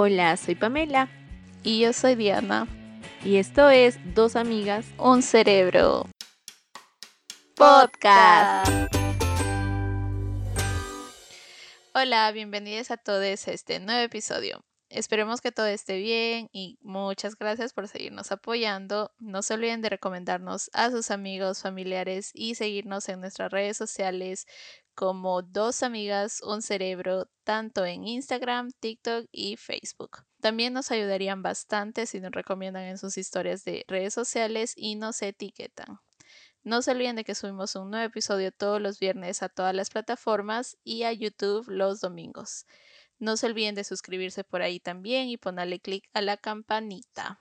Hola, soy Pamela Y yo soy Diana. y esto es Dos Amigas Un cerebro. Podcast. Hola, bienvenidos a todos a este nuevo episodio. Esperemos que todo esté bien y muchas gracias por seguirnos apoyando. No se olviden de recomendarnos a sus amigos, familiares y seguirnos en nuestras redes sociales como Dos Amigas, Un Cerebro, tanto en Instagram, TikTok y Facebook. También nos ayudarían bastante si nos recomiendan en sus historias de redes sociales y nos etiquetan. No se olviden de que subimos un nuevo episodio todos los viernes a todas las plataformas y a YouTube los domingos. No se olviden de suscribirse por ahí también y ponerle clic a la campanita.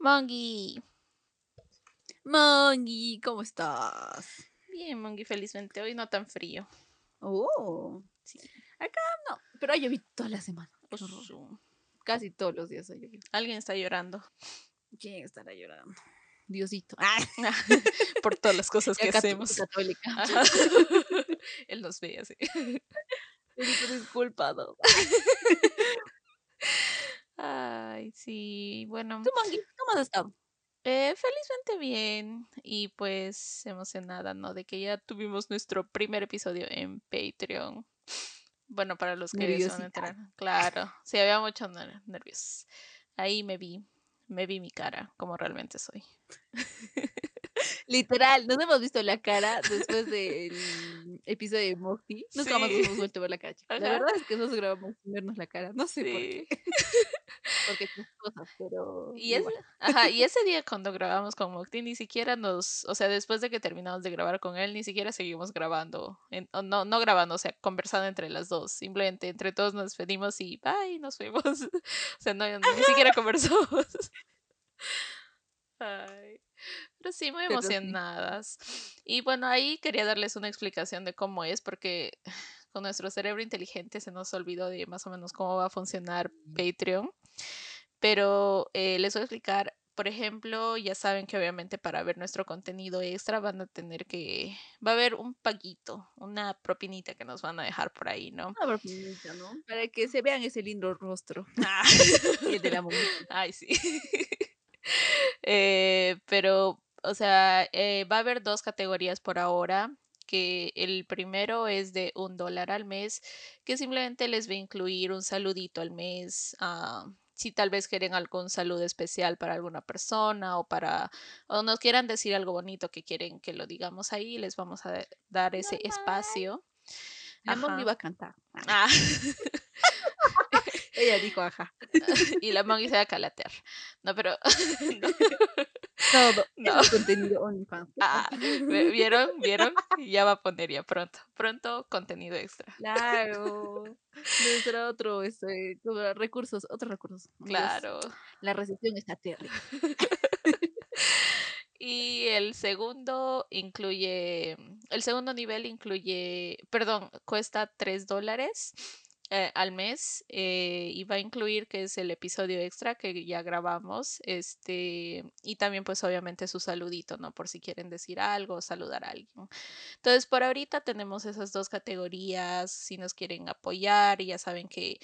Mongi. Mongi, ¿cómo estás? Bien, Mongi, felizmente hoy no tan frío. Oh, Sí. acá no, pero ha llovido toda la semana. Casi todos los días ha llovido. Alguien está llorando ¿Quién estará llorando? Diosito. Ah, por todas las cosas que hacemos. católica. Ajá. Él nos ve así. Diosito, disculpa. no. Ay, sí, bueno. ¿Tú, Mongi, cómo has estado? Eh, felizmente bien y pues emocionada, ¿no? De que ya tuvimos nuestro primer episodio en Patreon. Bueno, para los que se van a enterar. Claro, sí, había muchos ner- nervios. Ahí me vi, me vi mi cara, como realmente soy. Literal, nos hemos visto la cara después del episodio de Mokti. Nunca más nos hemos vuelto a ver la cara. La verdad es que nosotros grabamos sin vernos la cara. No sé por qué. Porque cosas, pero. Y igual. ajá, y ese día cuando grabamos con Mocti ni siquiera nos, o sea, después de que terminamos de grabar con él, ni siquiera seguimos grabando, en- no, no grabando, o sea, conversando entre las dos, simplemente entre todos nos despedimos y bye, nos fuimos. O sea, no, ni siquiera conversamos. Ay, pero sí, muy Pero sí. emocionadas. Y bueno, ahí quería darles una explicación de cómo es, porque con nuestro cerebro inteligente se nos olvidó de más o menos cómo va a funcionar Patreon. Pero eh, les voy a explicar, por ejemplo, ya saben que obviamente para ver nuestro contenido extra van a tener que, va a haber un paguito, una propinita que nos van a dejar por ahí, ¿no? Una propinita, ¿no? Para que se vean ese lindo rostro. El de la monita. Ay, sí. Eh, pero, o sea, eh, va a haber dos categorías por ahora, que el primero es de un dólar al mes, que simplemente les va a incluir un saludito al mes. ah, si tal vez quieren algún saludo especial para alguna persona o para, o nos quieran decir algo bonito que quieren que lo digamos ahí, les vamos a da- dar ese espacio. Ajá. iba a cantar. Ah, Ella dijo, ajá. y la Mongi se va a calatear. No, pero no. Todo. No. Es contenido OnlyFans. Ah, ¿vieron? ¿Vieron? Ya va a poner ya pronto. Pronto contenido extra. Claro. Nuestro otro, este, recursos, otros recursos. Dios, Claro. La recesión está terrible. Y el segundo incluye, el segundo nivel incluye, perdón, cuesta 3 dólares eh, al mes eh, y va a incluir que es el episodio extra que ya grabamos, este, y también pues obviamente su saludito, ¿no? Por si quieren decir algo saludar a alguien. Entonces, por ahorita tenemos esas dos categorías, si nos quieren apoyar, ya saben que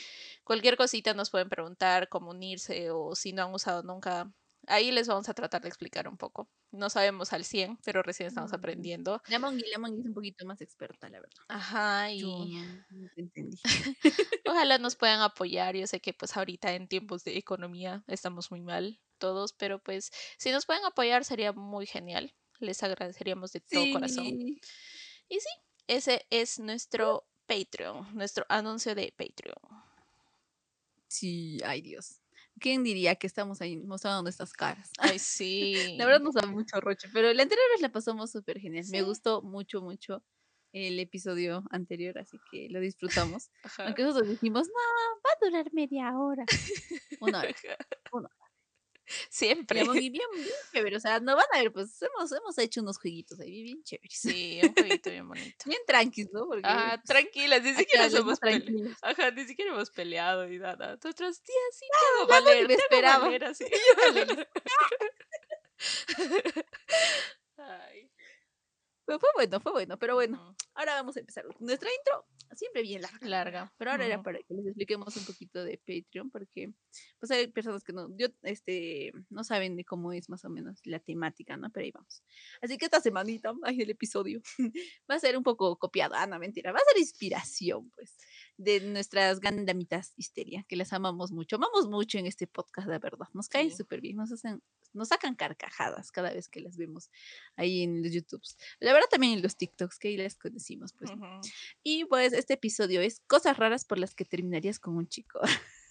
cualquier cosita nos pueden preguntar, cómo unirse o si no han usado nunca. Ahí les vamos a tratar de explicar un poco. No sabemos al 100, pero recién estamos Mm. aprendiendo. La Mongi, la Mongi es un poquito más experta, la verdad. Ajá, Yo y no te entendí. ojalá nos puedan apoyar. Yo sé que pues ahorita en tiempos de economía estamos muy mal todos, pero pues si nos pueden apoyar sería muy genial. Les agradeceríamos de todo corazón. Y sí, ese es nuestro Patreon, nuestro anuncio de Patreon. Sí, ay Dios. ¿Quién diría que estamos ahí mostrando nuestras caras? Ay, sí. La verdad nos da mucho roche, pero la anterior vez la pasamos súper genial. Me gustó mucho, mucho el episodio anterior, así que lo disfrutamos. Ajá. Aunque nosotros dijimos, no, va a durar media hora. Una hora. una Siempre. Mongi, bien, bien chévere. O sea, no van a ver, pues hemos, hemos hecho unos jueguitos ahí bien chéveres. Sí, un jueguito bien bonito. Bien tranquis, ¿no? Porque Ah, pues, tranquilas, ni siquiera darles somos más pele- tranquilos. Ajá, ni siquiera hemos peleado y nada. Nosotros, tía, sí, Moni valer, me esperaba. valer así. Ay. Pero fue bueno, fue bueno, pero bueno. ahora vamos a empezar. Nuestra intro siempre bien larga. Larga. Pero ahora era Ujú. para que les expliquemos un poquito de Patreon, porque pues hay personas que no, yo, este, no saben de cómo es más o menos la temática, ¿no? Pero ahí vamos. Así que esta semanita, ay, el episodio, va a ser un poco copiado. Ah, no, mentira. Va a ser inspiración, pues, de nuestras gandamitas histeria, que las amamos mucho. Amamos mucho en este podcast, la verdad. Nos caen Sí. súper bien, nos hacen, nos sacan carcajadas cada vez que las vemos ahí en los YouTubes. La verdad también en los TikToks, que ahí las conocimos, pues. Ujú. Y pues este episodio es cosas raras por las que terminarías con un chico.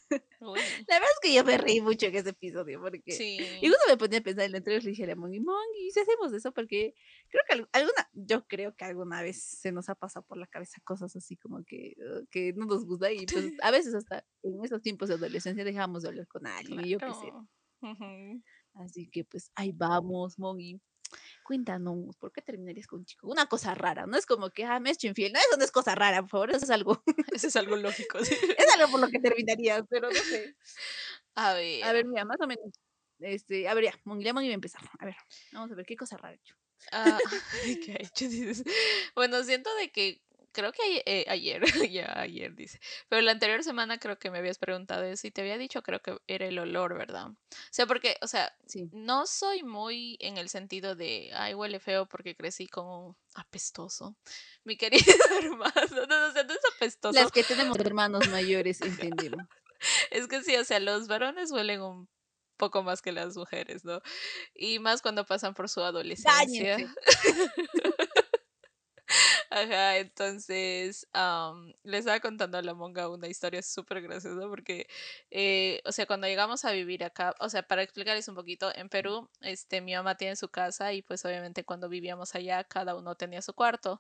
Uy, La verdad es que yo me reí mucho en ese episodio porque... Sí. Y justo me ponía a pensar en la entrevista le dije a Mongi, Mongi, ¿y si hacemos eso? Porque creo que al- alguna, yo creo que alguna vez se nos ha pasado por la cabeza cosas así como que, uh, que no nos gusta y pues a veces hasta en esos tiempos de adolescencia dejamos de hablar con alguien y yo qué sé. Claro. Ujú. Así que pues ahí vamos, Mongi. Cuéntanos, ¿por qué terminarías con un chico? Una cosa rara, no es como que, ah, me he hecho infiel. No, eso no es cosa rara, por favor, eso es algo, Eso es algo lógico. sí. es algo por lo que terminarías, pero no sé. A ver. A ver, mira, más o menos. Este, a ver, ya, Mongi va a empezar. A ver, vamos a ver qué cosa rara he hecho. Ah, ¿qué ha hecho? Bueno, siento de que creo que eh, ayer, ya ayer dice, pero la anterior semana creo que me habías preguntado eso y te había dicho, creo que era el olor, ¿verdad? O sea, porque, o sea, Sí. no soy muy en el sentido de, ay, huele feo porque crecí con un apestoso. Mi querido hermano, no, no, o sea, no es apestoso. Las que tenemos hermanos mayores, entendemos. Es que sí, o sea, los varones huelen un poco más que las mujeres, ¿no? Y más cuando pasan por su adolescencia. Ajá, entonces am, le estaba contando a la monga una historia súper graciosa porque, eh, o sea, cuando llegamos a vivir acá, o sea, para explicarles un poquito, en Perú, este, mi mamá tiene su casa y pues obviamente cuando vivíamos allá, cada uno tenía su cuarto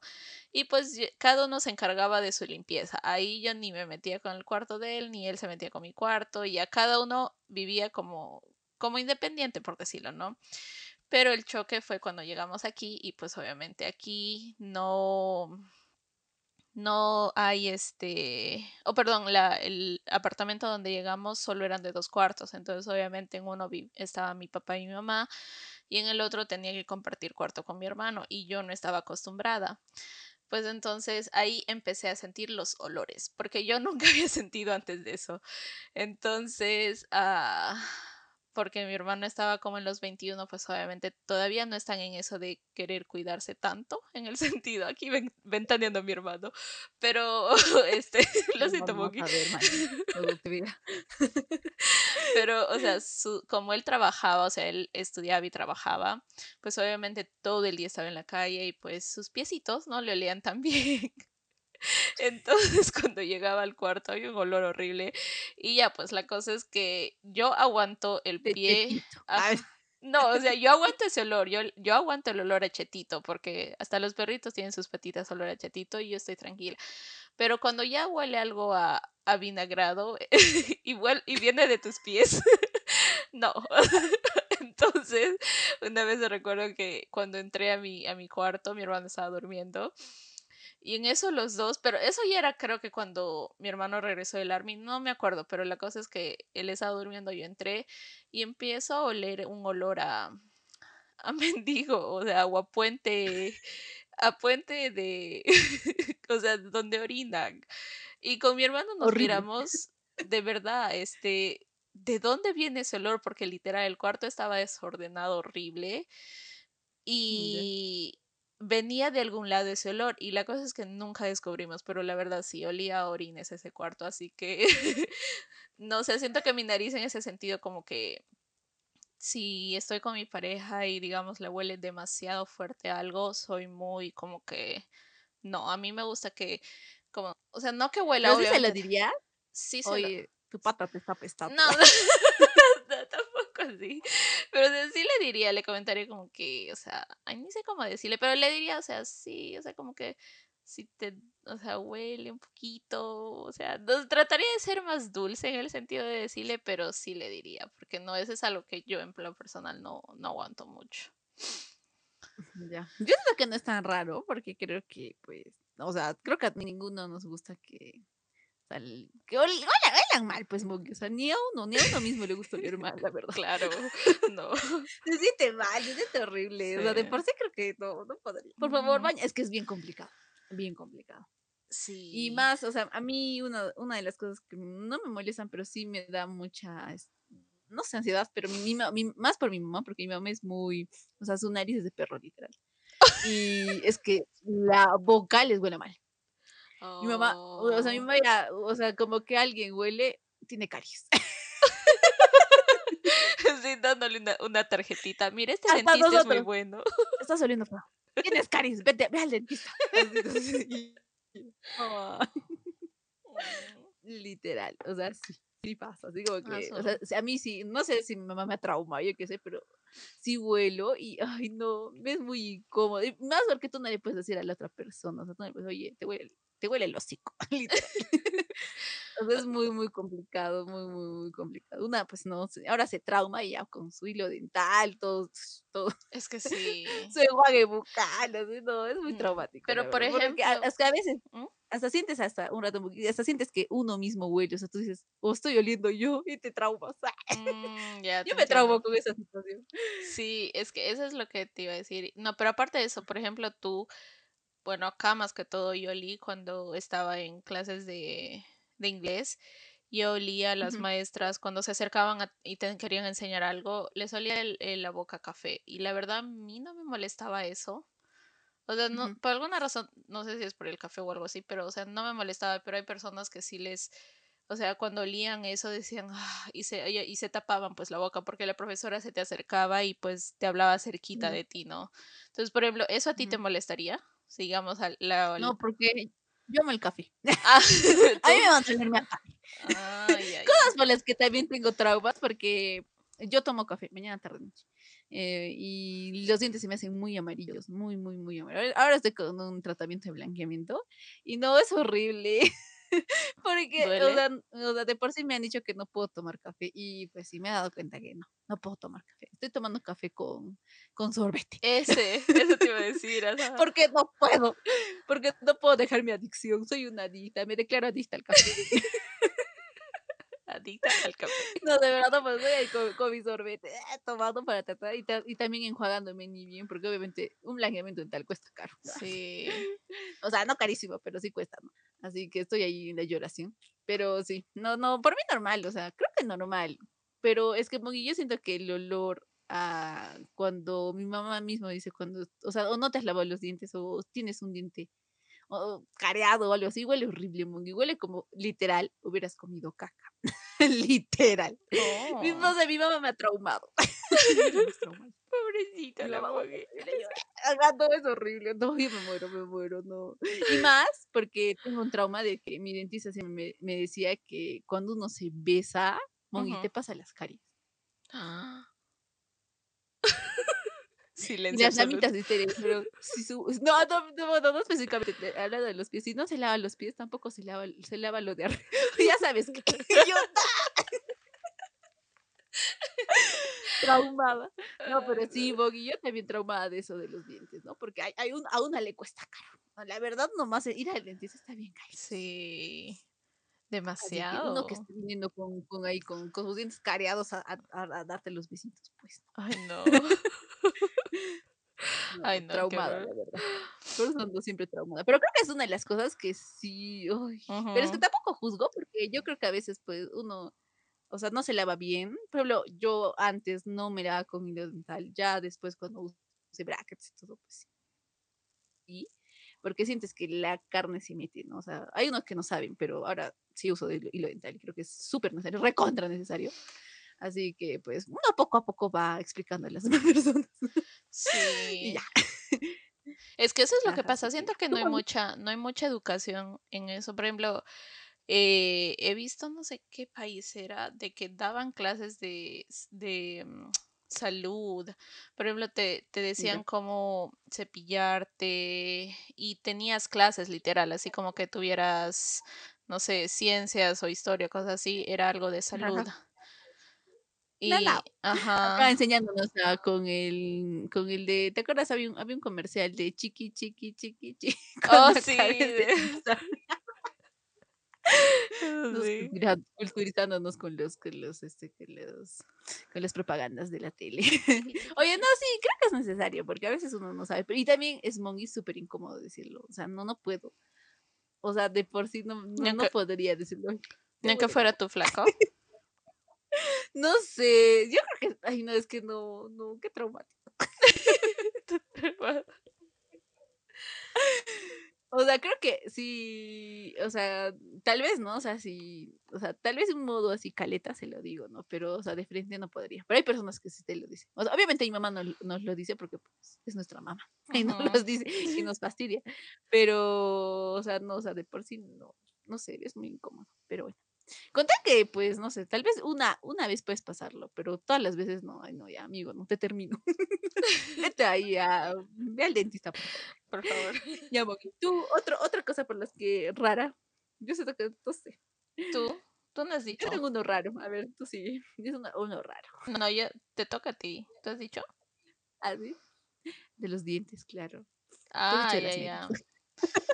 y pues cada uno se encargaba de su limpieza. Ahí yo ni me metía con el cuarto de él, ni él se metía con mi cuarto y ya cada uno vivía como, como independiente, por decirlo, ¿no? Pero el choque fue cuando llegamos aquí y pues obviamente aquí no, no hay este, o perdón, la, el apartamento donde llegamos solo eran de dos cuartos, entonces obviamente en uno vi- estaba mi papá y mi mamá y en el otro tenía que compartir cuarto con mi hermano y yo no estaba acostumbrada. Pues entonces ahí empecé a sentir los olores, porque yo nunca había sentido antes de eso. Entonces, ah, porque mi hermano estaba como en los 21, pues obviamente todavía no están en eso de querer cuidarse tanto, en el sentido, aquí ven, ventaneando a mi hermano, pero este, lo siento, Moki. Pero, o sea, su- como él trabajaba, o sea, él estudiaba y trabajaba, pues obviamente todo el día estaba en la calle y pues sus piecitos no le olían tan bien. Entonces, cuando llegaba al cuarto había un olor horrible. Y ya, pues la cosa es que yo aguanto el pie. Ay, No, o sea, yo aguanto ese olor, yo, yo aguanto el olor a chetito, porque hasta los perritos tienen sus patitas olor a chetito y yo estoy tranquila. Pero cuando ya huele algo a, a vinagrado y, huel- y viene de tus pies, no. Entonces, una vez recuerdo que cuando entré a mi, a mi cuarto, mi hermano estaba durmiendo. Y en eso los dos, pero eso ya era creo que cuando mi hermano regresó del army, no me acuerdo, pero la cosa es que él estaba durmiendo, yo entré y empiezo a oler un olor a, a mendigo, o sea, agua puente, a puente de, o sea, donde orinan. Y con mi hermano nos Horrible. miramos, de verdad, este, ¿de dónde viene ese olor? Porque literal el cuarto estaba desordenado, horrible. Y venía de algún lado ese olor. Y la cosa es que nunca descubrimos, pero la verdad sí, olía a orines ese cuarto, así que no sé, siento que mi nariz en ese sentido como que si estoy con mi pareja y digamos le huele demasiado fuerte a algo, soy muy como que no, a mí me gusta que como, o sea, no que huela ¿Pero sí se lo obviamente. diría? Sí se lo- Oye, tu pata te está apestando. no, no, Pero sí le diría, le comentaría como que, o sea, ay, ni sé cómo decirle, pero le diría, o sea, sí, o sea, como que si te, o sea, huele un poquito, o sea, trataría de ser más dulce en el sentido de decirle, pero sí le diría, porque no, eso es algo que yo en plan personal no, no aguanto mucho. Ya. Yo siento que no es tan raro porque creo que, pues, o sea, creo que a ninguno nos gusta que, que ol- huelan, huelan mal, pues, Monkey. O sea, ni a uno, ni a uno mismo le gusta oler mal, la verdad. Claro, no. Se siente mal, se siente horrible. O sea, de Sí. por sí creo que no, no podría. Por favor, baña. Es que es bien complicado. bien complicado. Sí. Y más, o sea, a mí una, una de las cosas que no me molestan, pero sí me da mucha, no sé, ansiedad, pero mi, mi más por mi mamá, porque mi mamá es muy, o sea, su nariz es de perro, literal. Y es que la boca les huele mal. Mi mamá, o sea, mi Oh. mamá ya, o sea, como que alguien huele, tiene caries. Sí, dándole una, una tarjetita. Mira, este Hasta dentista es muy bueno. Estás oliendo feo. Tienes caries, vete, ve al dentista. Y- mamá. Literal, o sea, sí, sí pasa, así como Ah, que, o sea, a mí sí, no sé si mi mamá me ha traumado, yo qué sé, pero sí vuelo y, ay, no, me es muy incómodo, y más porque tú no le puedes decir a la otra persona, o sea, tú no le puedes, oye, te huele, te huele el hocico, es muy, muy complicado, muy, muy, muy complicado. Una, pues no, ahora se trauma y ya con su hilo dental, todo, todo, Es que sí. su enjuague bucal, así, no, es muy Mm, traumático. pero, por verdad, a- ejemplo- es que a veces ¿Mm? hasta sientes hasta un rato, hasta sientes que uno mismo huele, o sea, tú dices, o estoy oliendo yo y te traumas. Mm, ya, Yo te me traumo entiendo. con esa situación. Sí, es que eso es lo que te iba a decir. No, pero aparte de eso, por ejemplo, tú, bueno, acá más que todo yo olí cuando estaba en clases de, de inglés, yo olía a las maestras cuando se acercaban a- y te querían enseñar algo, les olía el- el- la boca a café. Y la verdad, a mí no me molestaba eso. O sea, no, por alguna razón, no sé si es por el café o algo así, pero, o sea, no me molestaba, pero hay personas que sí les, o sea, cuando olían eso decían, "Ah", y se, y, y se tapaban pues la boca porque la profesora se te acercaba y pues te hablaba cerquita de ti, ¿no? Entonces, por ejemplo, ¿eso a ti te molestaría? Sigamos al la, No, porque yo amo el café. Ah, A mí me van a tenerme a café. Cosas por las que también tengo traumas, porque yo tomo café mañana, tarde, noche. eh, y los dientes se me hacen muy amarillos, muy, muy, muy amarillos. Ahora estoy con un tratamiento de blanqueamiento y no es horrible. Porque, o sea, o sea, de por sí me han dicho que no puedo tomar café y pues sí me he dado cuenta que no, no puedo tomar café. Estoy tomando café con, con sorbete. Ese, eso te iba a decir. ajá. Porque no puedo, porque no puedo dejar mi adicción. Soy una adicta, me declaro adicta al café. Adicta al café. No, de verdad, no, pues estoy ahí con, con mi sorbete, eh, tomando para tratar y, ta- y también enjuagándome ni bien, porque obviamente un blanqueamiento dental cuesta caro. ¿no? Sí. O sea, no carísimo, pero sí cuesta, ¿no? Así que estoy ahí en la lloración. Pero sí, no, no, por mí normal, o sea, creo que normal. Pero es que yo siento que el olor a cuando mi mamá mismo dice cuando, o sea, o no te has lavado los dientes o tienes un diente o careado o algo así, huele horrible, Mogui. Huele como literal hubieras comido caca. literal. Mi, no Oh, sé, mi mamá me ha traumado. Pobrecita la mamá, Mogui. horrible, yo, "Ah, no, es horrible, no, yo me muero, me muero, no. Y más porque tengo un trauma de que mi dentista me, me decía que cuando uno se besa, Mongi, te pasa las caries. Ah. Y Silencio las absoluto. lamitas estériles, pero si su, no, no, no, no, no específicamente, te- hablando de los pies, si no se lava los pies, tampoco se lava, se lava lo de arriba. ya sabes que yo traumada. No, pero sí, Boggy, yo también traumada de eso de los dientes, ¿no? Porque hay, hay un, a una le cuesta caro. La verdad, nomás ir al dentista está bien caro. Sí. Que uno Demasiado. que esté viniendo con, con ahí, con, con sus dientes careados a, a- darte los besitos, pues. Ay, no. no, Ay, no, traumada, la verdad. Por eso ando siempre traumada. Pero creo que es una de las cosas que sí. Pero es que tampoco juzgo, porque yo creo que a veces, pues, uno. O sea, no se lava bien. Por ejemplo, yo antes no me lavaba con hilo dental. Ya después, cuando usé brackets y todo, pues sí. Porque sientes que la carne se mete, ¿no? O sea, hay unos que no saben, pero ahora sí uso de hilo hilo dental y creo que es súper necesario, recontra necesario. Así que, pues, uno poco a poco va explicando a las demás personas. y Sí. ya. Es que eso es lo que Ajá, pasa. que Siento que no hay mucha, no hay mucha educación en eso. Por ejemplo, eh, he visto no sé qué país era, de que daban clases de, de mm, salud. Por ejemplo, te, te decían cómo cepillarte y tenías clases literal, así como que tuvieras, no sé, ciencias o historia, cosas así, era algo de salud. Ajá. Y, no. Acá ajá, enseñándonos a- con el, con el de, ¿te acuerdas? Había un, había un comercial de chiqui, chiqui, chiqui, chiqui, oh sí, de- Nos Sí. cultura- culturizándonos con los, con los, este, con los, con las propagandas de la tele. Oye, no, sí, creo que es necesario, porque a veces uno no sabe. Pero, y también es mongi súper incómodo decirlo. O sea, no, no puedo. O sea, de por sí no, no, no podría decirlo. "Ay, Ni te aunque voy a fuera tu flaco. No sé, yo creo que, ay, no, es que no, no, qué traumático. O sea, creo que sí, o sea, tal vez, ¿no? O sea, sí, o sea, tal vez de un modo así caleta se lo digo, ¿no? Pero, o sea, de frente no podría. Pero hay personas que sí te lo dicen. O sea, obviamente mi mamá no nos lo dice porque pues, es nuestra mamá y no nos dice y nos fastidia. Pero, o sea, no, o sea, de por sí no, no sé, es muy incómodo. Pero bueno. Conté que, pues, no sé, tal vez una, una vez puedes pasarlo, pero todas las veces no, ay, no, ya, amigo, no te termino. Vete ahí a, ve al dentista, por favor. Por favor. Ya, Moki. Tú, otro, otra cosa por las que rara. Yo siento que, no sé. Tú, tú no has dicho. Yo tengo uno raro. A ver, tú sí. Es una- uno raro. No, yo te toca a ti. ¿Tú has dicho? ¿Así? De los dientes, claro. Ah, ya, ya.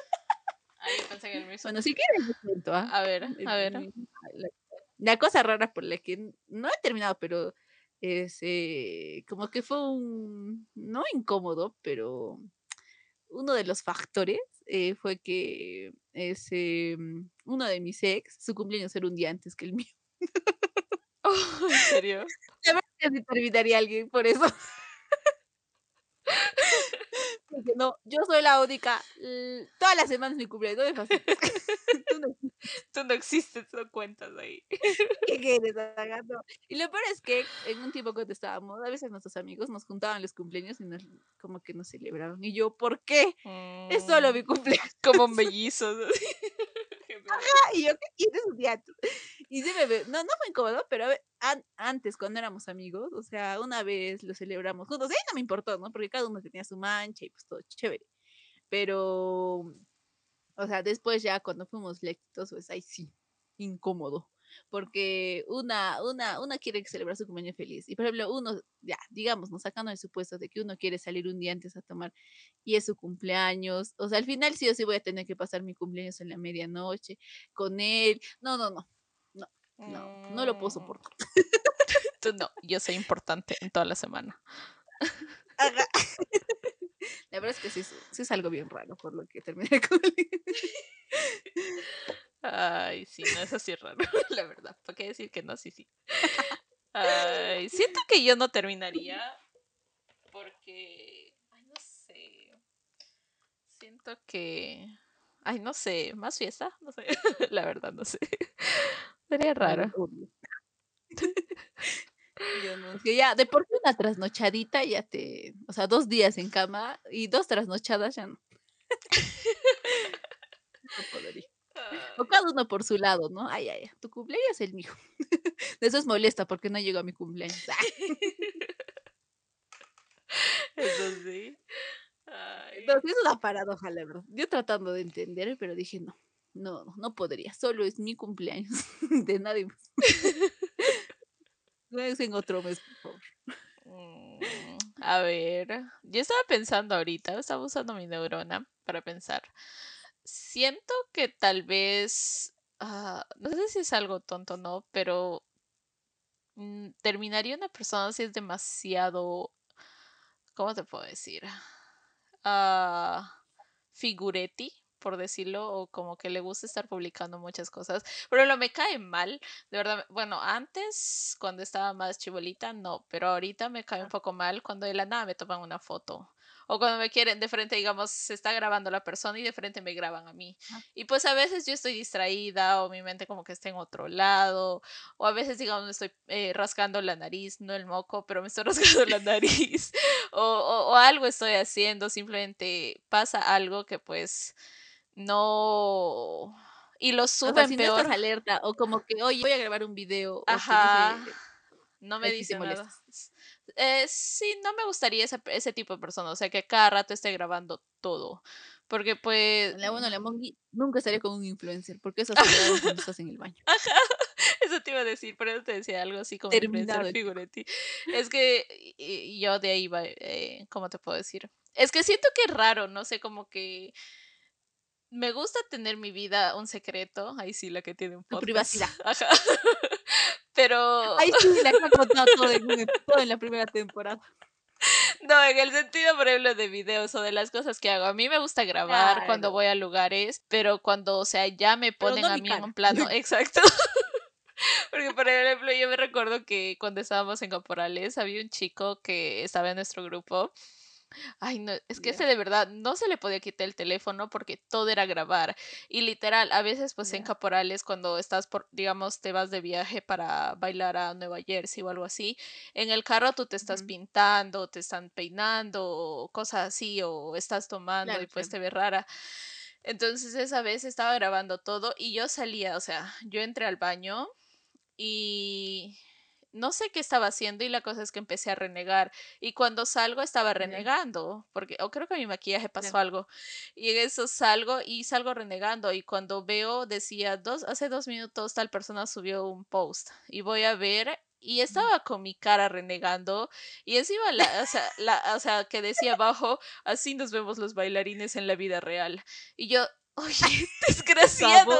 medias. Ay, yo pensé que el mismo. Bueno, si quieres, cuento, ¿ah? A ver, Es a ver. La, la cosa rara por la que no he terminado, pero es eh, como que fue un. No incómodo, pero uno de los factores eh, fue que ese, mm, uno de mis ex, su cumpleaños era un día antes que el mío. ¿En serio? Es que sí terminaría alguien por eso. No, yo soy la única. Todas las semanas mi cumpleaños, fastidies. Tú no Tú no existes, no cuentas ahí. ¿Qué quieres? No. Y lo peor es que en un tiempo cuando estábamos, a veces nuestros amigos nos juntaban los cumpleaños y nos, como que nos celebraban. Y yo, ¿por qué? Es solo mi Mm, cumpleaños. Como mellizos. Y yo, ¿qué quieres un día? tú? Y sí me ve- no, no fue incómodo, pero a ve- an- antes, cuando éramos amigos, o sea, una vez lo celebramos juntos, y ahí no me importó, ¿no? Porque cada uno tenía su mancha y pues todo chévere. Pero, o sea, después ya cuando fuimos lectos, pues ahí sí, incómodo. Porque una, una, una quiere celebrar su cumpleaños feliz. Y por ejemplo, uno, ya, digamos, nos sacando el supuesto de que uno quiere salir un día antes a tomar y es su cumpleaños. O sea, al final sí o sí voy a tener que pasar mi cumpleaños en la medianoche con él. No, no, no. No, no lo puedo Mm, soportar. Tú no, yo soy importante en toda la semana. Ajá. La verdad es que sí, sí es algo bien raro por lo que terminé con él. Ay, sí, no es así raro, la verdad. ¿Para qué decir que no? Sí, sí. Ay, siento que yo no terminaría porque, ay, no sé. Siento que, ay, no sé, más fiesta, no sé. La verdad, no sé. Sería raro. Yo no, que ya, de por sí una trasnochadita ya te, o sea, dos días en cama y dos trasnochadas ya no. No podría. O cada uno por su lado, ¿no? Ay, ay, ay, tu cumpleaños es el mío. De eso es molesta porque no llegó a mi cumpleaños. Eso sí. Ay, sí es una paradoja, la verdad. Yo tratando de entender, pero dije, no, no, no, no podría. Solo es mi cumpleaños, de nadie más. No es en otro mes, por favor. Mm, A ver, yo estaba pensando ahorita, estaba usando mi neurona para pensar. Siento que tal vez, ah, no sé si es algo tonto o no, pero mm, terminaría una persona si es demasiado, ¿cómo te puedo decir? Ah, figuretti, por decirlo, o como que le gusta estar publicando muchas cosas. Pero lo me cae mal, de verdad. Bueno, antes, cuando estaba más chibolita, no, pero ahorita me cae un poco mal cuando de la nada me toman una foto. O cuando me quieren de frente, digamos, se está grabando la persona y de frente me graban a mí. Y pues a veces yo estoy distraída o mi mente como que está en otro lado. O a veces, digamos, me estoy eh, rascando la nariz, no el moco, pero me estoy rascando la nariz. O, o- o algo estoy haciendo, simplemente pasa algo que pues no... Y lo O sea, suben si no peor. estás alerta, o como que, oye, voy a grabar un video, o Ajá. No me ahí sí te dice nada. molestas. Eh, sí, no me gustaría ese, ese tipo de persona, o sea, que cada rato esté grabando todo. Porque pues... la bueno, la mongi nunca estaría con un influencer, porque eso se cuando estás en el baño. Ajá, eso te iba a decir, por eso te decía algo así como Terminado influencer el figuretti. Es que yo de ahí va, eh, ¿cómo te puedo decir? Es que siento que es raro, no sé, como que me gusta tener mi vida un secreto. Ahí sí, la que tiene un podcast. privacidad. Ajá. Pero. Ahí sí, la que ha contado todo en, un- todo en la primera temporada. No, en el sentido, por ejemplo, de videos o de las cosas que hago. A mí me gusta grabar cuando voy a lugares, pero cuando, o sea, ya me ponen no a mí en un plano. Exacto. Porque, por ejemplo, yo me recuerdo que cuando estábamos en Caporales había un chico que estaba en nuestro grupo. Ay, no, es que Ya. ese de verdad no se le podía quitar el teléfono porque todo era grabar. Y literal, a veces pues en. Caporales cuando estás por, digamos, te vas de viaje para bailar a Nueva Jersey o algo así, en el carro tú te estás pintando, te están peinando cosas así o estás tomando Claro, y pues te ves rara. Entonces esa vez estaba grabando todo y yo salía, o sea, yo entré al baño y no sé qué estaba haciendo y la cosa es que empecé a renegar y cuando salgo estaba renegando porque o creo que mi maquillaje pasó algo y en eso salgo y salgo renegando y cuando veo decía dos hace dos minutos tal persona subió un post y voy a ver y estaba con mi cara renegando y encima la, o sea, la, o sea, que decía abajo así nos vemos los bailarines en la vida real y yo oye desgraciado.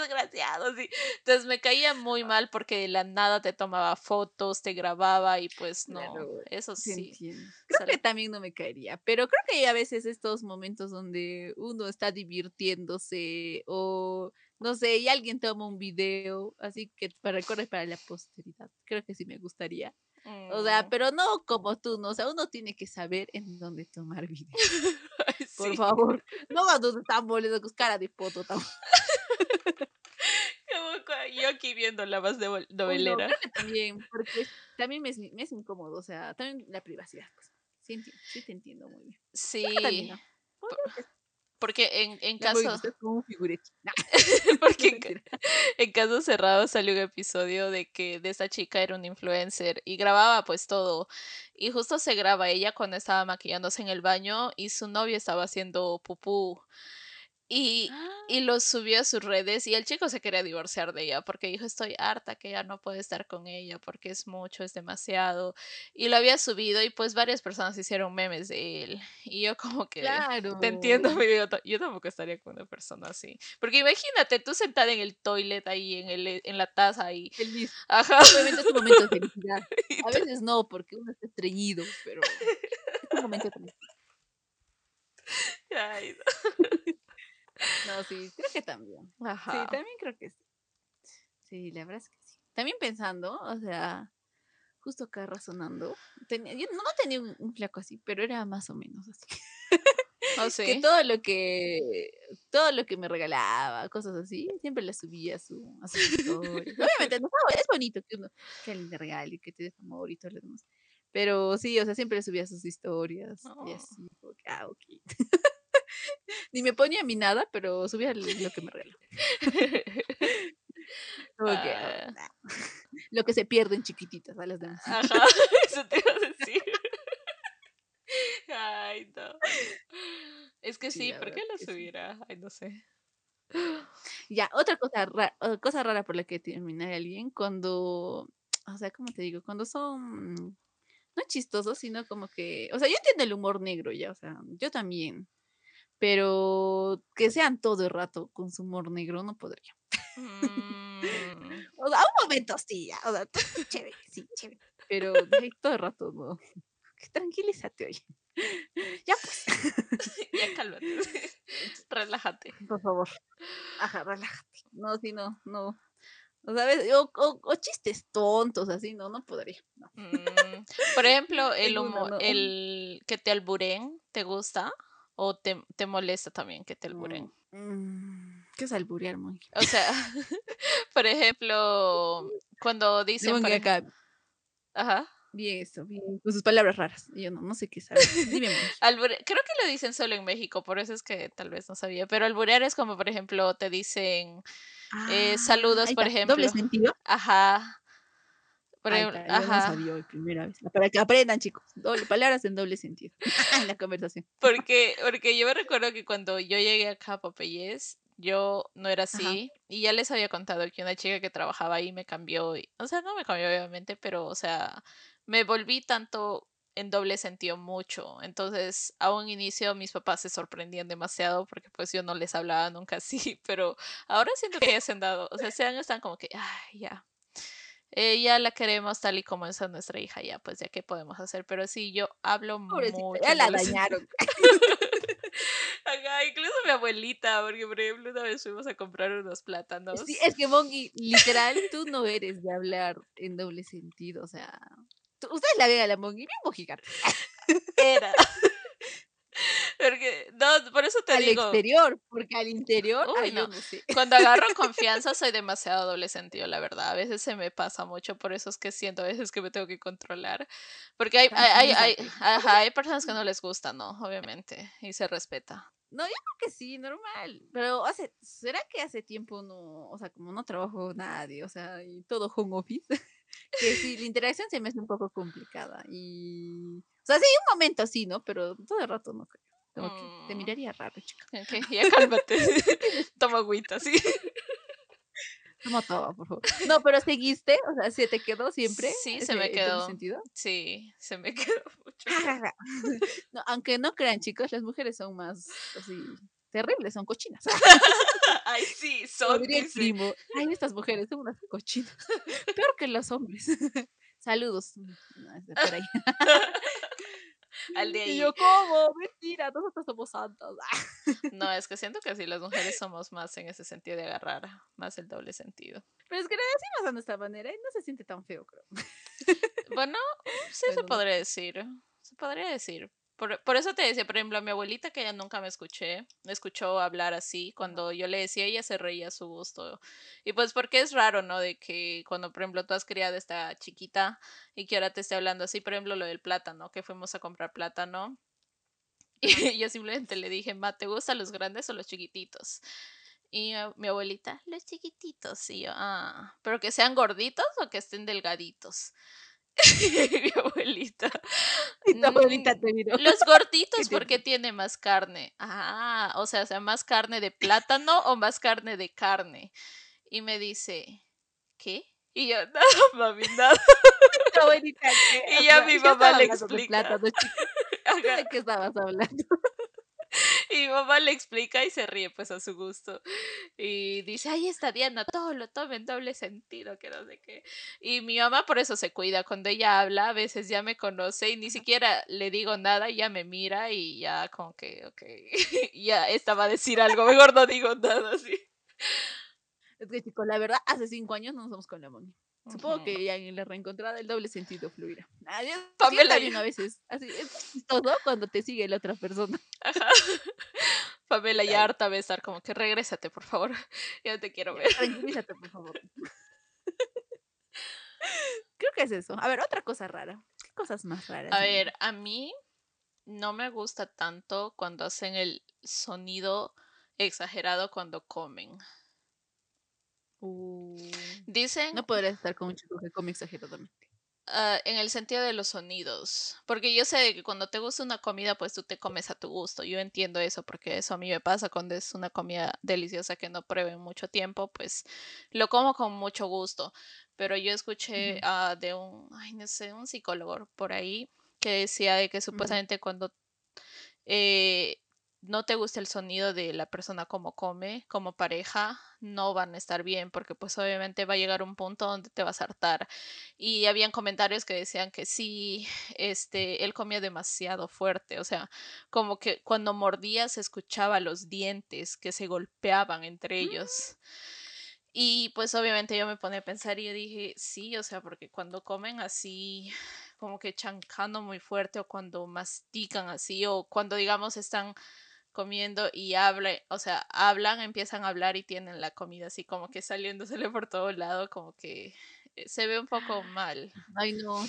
Desgraciado, sí. Entonces me caía muy mal porque de la nada te tomaba fotos, te grababa y pues no, Claro, eso Sí, entiendo. Creo que también no me caería, pero creo que hay a veces estos momentos donde uno está divirtiéndose o no sé, y alguien toma un video, así que para corre para la posteridad. Creo que sí me gustaría. O sea, Mm, pero no como tú, ¿no? O sea, uno tiene que saber en dónde tomar video. ay, Por sí, favor. No cuando están con cara de poto. tam- como yo aquí viendo la más de no, novelera. también, porque también me es, me es incómodo, o sea, también la privacidad. Pues. Sí, sí te entiendo muy bien. Sí, no. porque en, en caso, como porque en, en caso cerrado salió un episodio de que de esta chica era un influencer y grababa pues todo. Y justo se graba ella cuando estaba maquillándose en el baño y su novio estaba haciendo pupú. Y, y lo subió a sus redes y el chico se quería divorciar de ella porque dijo estoy harta que ya no puede estar con ella porque es mucho, es demasiado. Y lo había subido y pues varias personas hicieron memes de él. Y yo como que Claro. te entiendo, yo, yo tampoco estaría con una persona así. Porque imagínate tú sentada en el toilet ahí, en, el, en la taza ahí. Feliz. Ajá. Obviamente es un momento de felicidad. A veces no, porque uno está estreñido, pero es un momento también. Ay, No, sí, creo que también. no. Sí, Ajá. también creo que sí. Sí, la verdad es que sí. También pensando, o sea, justo acá razonando, tenía, yo no, no tenía un, un flaco así, pero era más o menos así. ¿Oh, Que sí? todo lo que, todo lo que me regalaba, cosas así, siempre las subía a su, a historias. Obviamente, no, es bonito que uno, que alguien te regale, que te dé amor y todo lo demás. Pero sí, o sea, siempre le subía sus historias y Oh. así, como que, ah, ok. Ni me ponía a mí nada, pero subía lo que me regaló. Ah, Ah. nah. Lo que se pierde en chiquititas a las demás. Ajá, eso te iba a decir. Ay, no. Es que Sí, ¿por qué lo que sí. subiera? Ay, no sé. Ya, otra cosa, ra- o- cosa rara por la que terminar alguien cuando, o sea, ¿cómo te digo? Cuando son, no chistosos, sino como que, o sea, yo entiendo el humor negro ya, o sea, yo también, pero que sean todo el rato con su humor negro no podría. Mm, O sea, a un momento sí, ya, o sea, chévere, sí, chévere, pero todo el rato no. Tranquilízate, oye. Ya pues, ya cálmate. Relájate. por favor. Ajá, relájate. No, sí, no, no. O sea, ¿ves? o, o- o chistes tontos, así, no, no podría. No. Mm, Por ejemplo, el humo, no. el que te alburen, ¿te gusta? ¿O te, te molesta también que te alburen? Mm, ¿Qué es alburear, muy? O sea, por ejemplo, cuando dicen... ej- acá, Ajá. bien eso, bien, con sus palabras raras. Yo no, no sé qué sabe. Dime. Albure- Creo que lo dicen solo en México, por eso es que tal vez no sabía. Pero alburear es como, por ejemplo, te dicen, Eh, saludos, Ah, ahí por está, Doble ejemplo. sentido. ajá. Por ejemplo, yo no ajá. sabía hoy, primera vez. Para que aprendan, chicos. Doble, palabras en doble sentido. en la conversación. Porque, porque yo me recuerdo que cuando yo llegué acá a Popeyes, yo no era así. Y ya les había contado que una chica que trabajaba ahí me cambió. y- o sea, no me cambió obviamente, pero, o sea, me volví tanto en doble sentido mucho. Entonces, a un inicio mis papás se sorprendían demasiado porque pues yo no les hablaba nunca así, pero ahora siento que ya se han dado, o sea, se han, están como que, ay, ya. Eh, ya la queremos tal y como es a nuestra hija, ya, pues ya qué podemos hacer. Pero sí, yo hablo Pobrecita, mucho. ya la dañaron. Ajá, incluso mi abuelita, porque por ejemplo una vez fuimos a comprar unos plátanos. Sí, es que Mongi, literal, tú no eres de hablar en doble sentido, o sea, tú- ustedes la ven a la Mongi bien mojigata, Era. Porque, no, por eso te al digo, exterior, porque al interior, Uy, ay, no. no sé. cuando agarro confianza soy demasiado doble sentido, la verdad. A veces se me pasa mucho, por eso es que siento a veces que me tengo que controlar. Porque hay, hay, hay, hay- ajá, hay personas que no les gusta, ¿no? Obviamente, y se respeta. No, yo creo que sí, normal, pero hace, ¿será que hace tiempo no, o sea, como no trabajo nadie, o sea, y todo home office, que sí, la interacción se me hace un poco complicada y, o sea, sí, un momento sí, ¿no? Pero todo el rato no creo. Como que te Mm. miraría raro, chica. Ok, ya cálmate. Toma agüita, sí. Toma todo, por favor. No, pero seguiste, o sea, ¿se te quedó siempre? Sí, se me quedó. sentido? Sí, se me quedó mucho. no, aunque no crean, chicos, las mujeres son más así terribles, son cochinas. Ay, sí, son. el primo, ay, estas mujeres son unas cochinas. Peor que los hombres. Saludos. No, es de por ahí. Al de Y yo, ¿cómo? Mentira, nosotros somos santos. No, es que siento que sí, las mujeres somos más en ese sentido de agarrar, más el doble sentido. Pero es que lo decimos de nuestra manera y no se siente tan feo, creo. Bueno, sí se no. podría decir. Se podría decir. Por, por eso te decía, por ejemplo, a mi abuelita que ella nunca me escuché, me escuchó hablar así, cuando yo le decía, ella se reía a su gusto. Y pues porque es raro, ¿no? De que cuando, por ejemplo, tú has criado esta chiquita y que ahora te esté hablando así, por ejemplo, lo del plátano, que fuimos a comprar plátano. Y yo simplemente le dije, ma, ¿te gustan los grandes o los chiquititos? Y mi- mi abuelita, los chiquititos. Y yo, ah, pero que sean gorditos o que estén delgaditos. Y mi abuelita. Y tu abuelita "Mm, te miró. Los gorditos porque tiene más carne. Ah, o sea, o sea, más carne de plátano o más carne de carne. Y me dice, ¿qué? Y yo, nada, mami, nada. Tu abuelita, ¿qué? Y ya mi mamá le explica. plátano, de qué estabas hablando. Y mi mamá le explica y se ríe pues a su gusto. Y dice, ahí está Diana, todo lo toma en doble sentido, que no sé qué. Y mi mamá por eso se cuida. Cuando ella habla, a veces ya me conoce y ni siquiera le digo nada, ya me mira y ya como que, ok, ya esta va a decir algo, mejor no digo nada, sí. Es que, chicos, la verdad, hace cinco años no nos vamos con la mami. Supongo que ya en la reencontrada el doble sentido fluirá. Yo Pamela a veces. Así es chistoso cuando te sigue la otra persona. Ajá. Pamela ya harta de estar como que regrésate, por favor. Ya te quiero ver. Tranquilízate, por favor. Creo que es eso. A ver, otra cosa rara. ¿Qué cosas más raras? A ver, a mí no me gusta tanto cuando hacen el sonido exagerado cuando comen. Uh, Dicen no podrías estar con un chico que come exageradamente. ah, en el sentido de los sonidos, porque yo sé que cuando te gusta una comida, pues tú te comes a tu gusto. Yo entiendo eso, porque eso a mí me pasa cuando es una comida deliciosa que no pruebe en mucho tiempo, pues lo como con mucho gusto. Pero yo escuché ah, de un, ay, no sé, un psicólogo por ahí que decía de que supuestamente cuando eh, no te gusta el sonido de la persona como come, como pareja, no van a estar bien, porque pues obviamente va a llegar un punto donde te vas a hartar. Y habían comentarios que decían que sí, este, él comía demasiado fuerte, o sea, como que cuando mordía se escuchaba los dientes que se golpeaban entre ellos. Y pues obviamente yo me pone a pensar y yo dije, sí, o sea, porque cuando comen así, como que chancando muy fuerte o cuando mastican así o cuando digamos están comiendo y hablan, o sea, hablan, empiezan a hablar y tienen la comida así como que saliéndosele por todo lado, como que eh, se ve un poco mal. Ay, no.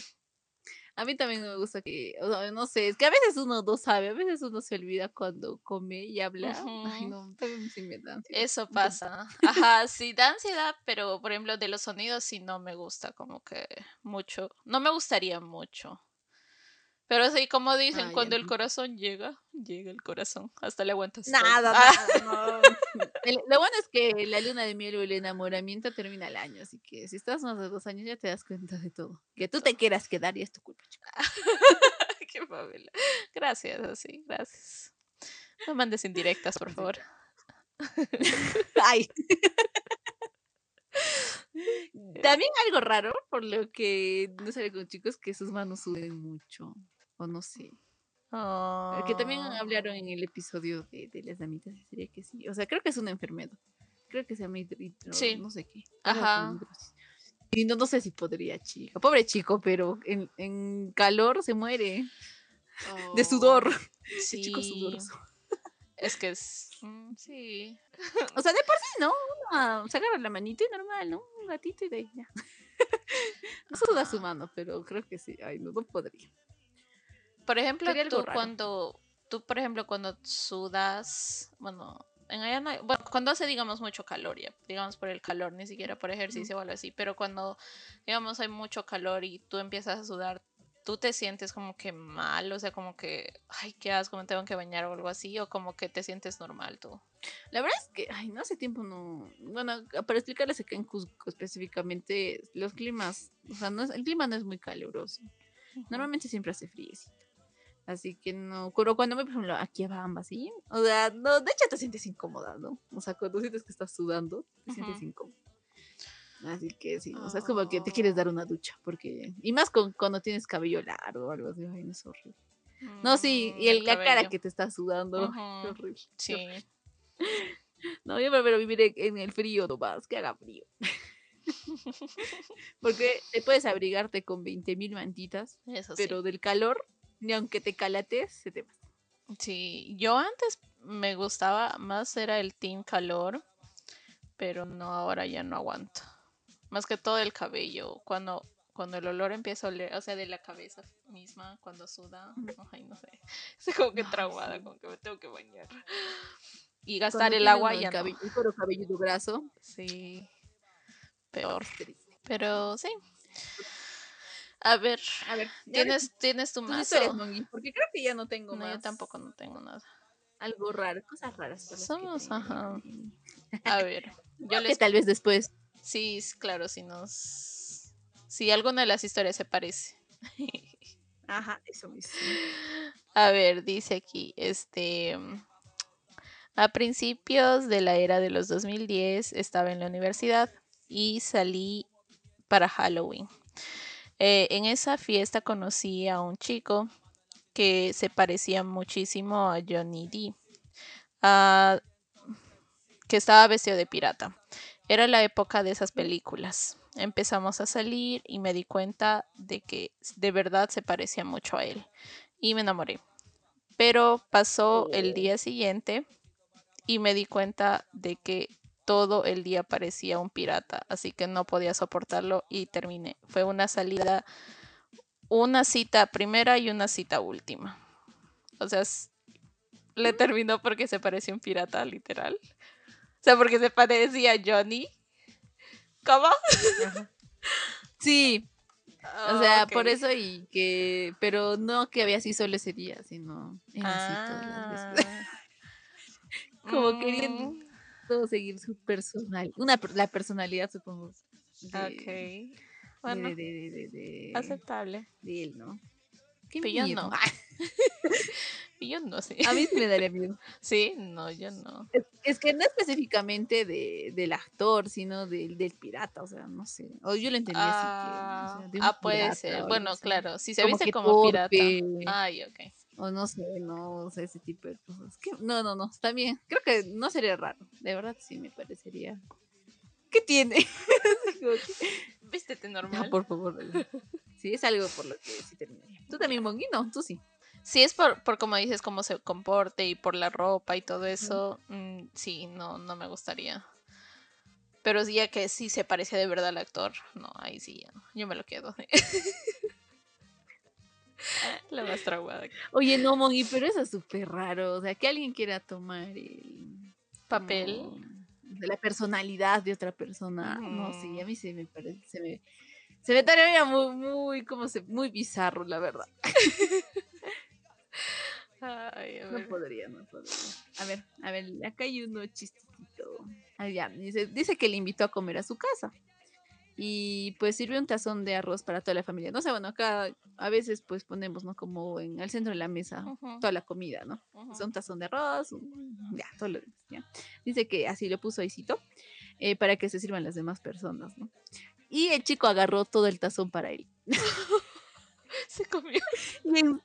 A mí también me gusta que, o sea, no sé, es que a veces uno no sabe, a veces uno se olvida cuando come y habla. Ay, no, también sí me da ansiedad. Eso pasa. Ajá, sí da ansiedad, pero por ejemplo de los sonidos sí no me gusta como que mucho. No me gustaría mucho. Pero sí, como dicen, cuando el corazón llega, llega el corazón. Hasta le aguantas. Nada, Ah, nada, no. El- Lo bueno es que la luna de miel o el enamoramiento termina el año, así que si estás más de dos años ya te das cuenta de todo. Que tú te quieras quedar y es tu culpa, chica. Pamela. Gracias, así, gracias. No mandes indirectas, por favor. Ay. También algo raro, por lo que no sale con chicos, que sus manos suben mucho. O no sé. Que también Oh, hablaron en el episodio de, de las damitas, sería que sí. O sea, creo que es una enfermedad. Creo que se llama hidritro, Sí. no sé qué. Ajá. Y no, no sé si podría, chica. Pobre chico, pero en, en calor se muere de sudor. oh, Ese chico Sí, sudoroso. es que es. mm, Sí. O sea, de por sí, ¿no? Uno se agarra la manita y normal, ¿no? Un gatito y de ahí ya. No suda su mano, pero creo que sí. Ay, no, no podría. Por ejemplo, tú cuando, tú por ejemplo cuando sudas, bueno, en allá no hay- bueno, cuando hace digamos mucho calor ya, digamos por el calor, ni siquiera por ejercicio o algo así, pero cuando digamos hay mucho calor y tú empiezas a sudar, tú te sientes como que mal, o sea, como que, ay, qué asco, me tengo que bañar o algo así, o como que te sientes normal tú. La verdad es que, ay, no hace tiempo no. Bueno, para explicarles acá en Cusco específicamente, los climas, o sea, no es- el clima no es muy caluroso. Normalmente siempre hace fríecito. Así que no, pero cuando me, por ejemplo, aquí a Bamba, ¿sí? O sea, no, de hecho te sientes incómoda, ¿no? O sea, cuando sientes que estás sudando, te sientes incómoda. Así que sí, o sea, es como que te quieres dar una ducha, porque... Y más con, cuando tienes cabello largo o algo así, ay, no es horrible. No, sí, y Mm, el- la cara que te está sudando, Ujú, horrible. Sí. horrible. No, yo prefiero vivir en, el frío nomás, que haga frío. Porque te puedes abrigarte con 20.000 mantitas, Eso sí. pero del calor, ni aunque te calates, se te pasa. Sí, yo antes me gustaba más era el team calor, pero no, ahora ya no aguanto. Más que todo el cabello, cuando, cuando el olor empieza a oler, o sea, de la cabeza misma, cuando suda, ay, no sé, estoy como que Ay, traumada, sí. como que me tengo que bañar. Y gastar Cuando el agua ya el, no. cabello, el cuero cabelludo graso, Sí, peor. Pero sí. A ver, A ver, ya ¿tienes, tienes tu mazo? porque creo que ya no tengo No, más. yo tampoco no tengo nada. Algo raro, cosas raras. Somos, ajá. A ver, yo Creo que les tal vez después. Sí, claro, si nos. Si alguna de las historias se parece. Ajá, eso mismo. A ver, dice aquí, este. A principios de la era de los 2010 estaba en la universidad y salí para Halloween. Eh, en esa fiesta conocí a un chico que se parecía muchísimo a Johnny D. ah, que estaba vestido de pirata. Era la época de esas películas. Empezamos a salir y me di cuenta de que de verdad se parecía mucho a él. Y me enamoré. Pero pasó el Oh. día siguiente y me di cuenta de que todo el día parecía un pirata, así que no podía soportarlo y terminé. Fue una salida, una cita primera y una cita última. O sea, le terminó porque se parecía un pirata, literal. O sea, porque se parecía a Johnny. ¿Cómo? Ajá. Sí, o sea, por eso y que, pero no que había así solo ese día, sino era así todas las veces. Ah. Como queriendo Seguir su personal, una la personalidad supongo. De, Ok. Bueno, de, de, aceptable. de él, ¿no? Qué Pero yo miedo. no. Y yo no sé. A mí sí me daría miedo. Sí, no, yo no. Es, es que no específicamente de, del actor, sino del, del pirata, o sea, no sé. O yo lo entendí así Ah, que. o sea, un ah, puede pirata ser. Bueno, así. claro. Si se Como viste como pirata. torpe. Ay, ok. O no sé, no, o sea, ese tipo de cosas. No, no, no, está bien. Creo que no sería raro. De verdad sí me parecería. ¿Qué tiene? Vístete "Ya, normal. por favor. Sí, es algo por lo que sí terminaría. Tú también, Mongi, no, tú sí. Si es por, por como dices, cómo se comporte y por la ropa y todo eso, mm, sí, no, no me gustaría. Pero ya que sí se parecía de verdad al actor, no, ahí sí, ya no, yo me lo quedo. la más traumada. Oye, no, Mongi, pero eso es súper raro. O sea, que alguien quiera tomar el Papel. de la personalidad de otra persona. No, sí, a mí se me parece, se me, se me tarea muy, muy, como se, muy bizarro, la verdad. Ay, a No podría, no podría. A ver, a ver, acá hay uno chistosito. Ah, ya, dice, dice que le invitó a comer a su casa. Y pues sirve un tazón de arroz para toda la familia. No sé, bueno, acá a veces pues ponemos, ¿no? Como en el centro de la mesa toda la comida, ¿no? O sea, un tazón de arroz, un- ya, todo lo demás, ¿ya? Dice que así lo puso Aisito eh, para que se sirvan las demás personas, ¿no? Y el chico agarró todo el tazón para él. Se comió.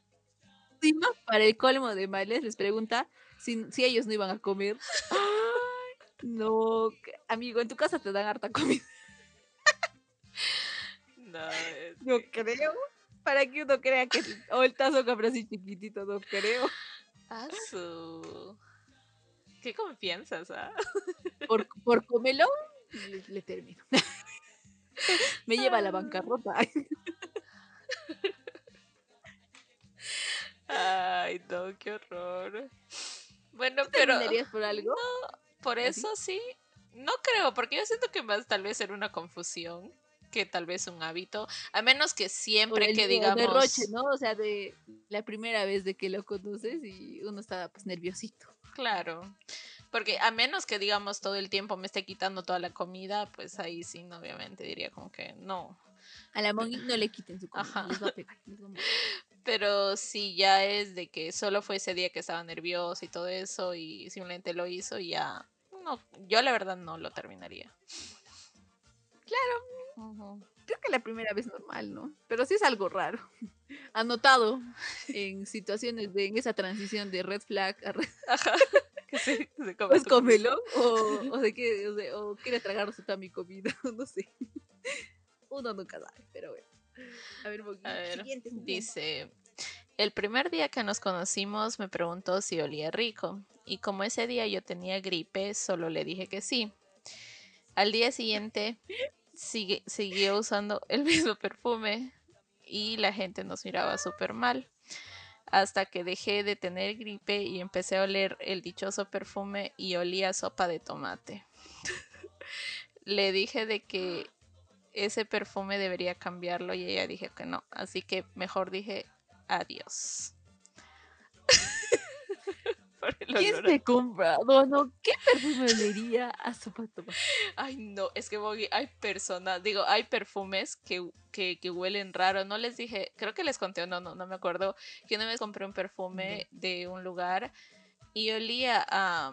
Y encima, para el colmo de males, les pregunta si, si ellos no iban a comer. Ay, no, amigo, en tu casa te dan harta comida. No, es No que- creo. Para que uno crea que. O el tazo que habrá así chiquitito, no creo. Asu. ¿Qué confianzas, ah? Por, por comelón, le, le termino. Me lleva a la bancarrota. Ay, no, qué horror. Bueno, ¿Tú pero por algo? por así? eso sí. No creo, porque yo siento que más tal vez ser una confusión que tal vez un hábito. A menos que siempre el- que digamos. derroche, ¿no? O sea, de la primera vez de que lo conoces y uno está pues nerviosito. Claro. Porque a menos que digamos todo el tiempo me esté quitando toda la comida, pues ahí sí, no, obviamente diría como que no. A la Mongi no le quiten su comida, Ajá. les va a pegar. les va a. Pero si ya es de que solo fue ese día que estaba nervioso y todo eso y simplemente lo hizo y ya. No, yo la verdad no lo terminaría. Claro. Creo que la primera vez normal, ¿no? Pero sí es algo raro. Anotado en situaciones de en esa transición de red flag a red Ajá. Que se, se coma pues cómelo o, o de que o, de- o quiere tragarse toda mi comida, no sé. Uno nunca sabe, pero bueno. A ver, A ver, siguiente. Dice, el primer día que nos conocimos me preguntó si olía rico y como ese día yo tenía gripe, solo le dije que sí. Al día siguiente sigue, siguió usando el mismo perfume y la gente nos miraba súper mal. Hasta que dejé de tener gripe y empecé a oler el dichoso perfume y olía sopa de tomate. le dije de que ese perfume debería cambiarlo y ella dije que no. Así que mejor dije adiós. ¿Quién se compra? No, no, ¿qué perfume olería a tomate? Ay, no, es que Boggy, hay personas, digo, hay perfumes que, que, que huelen raro. No les dije, creo que les conté no, no, no me acuerdo, que una vez compré un perfume de un lugar y olía a,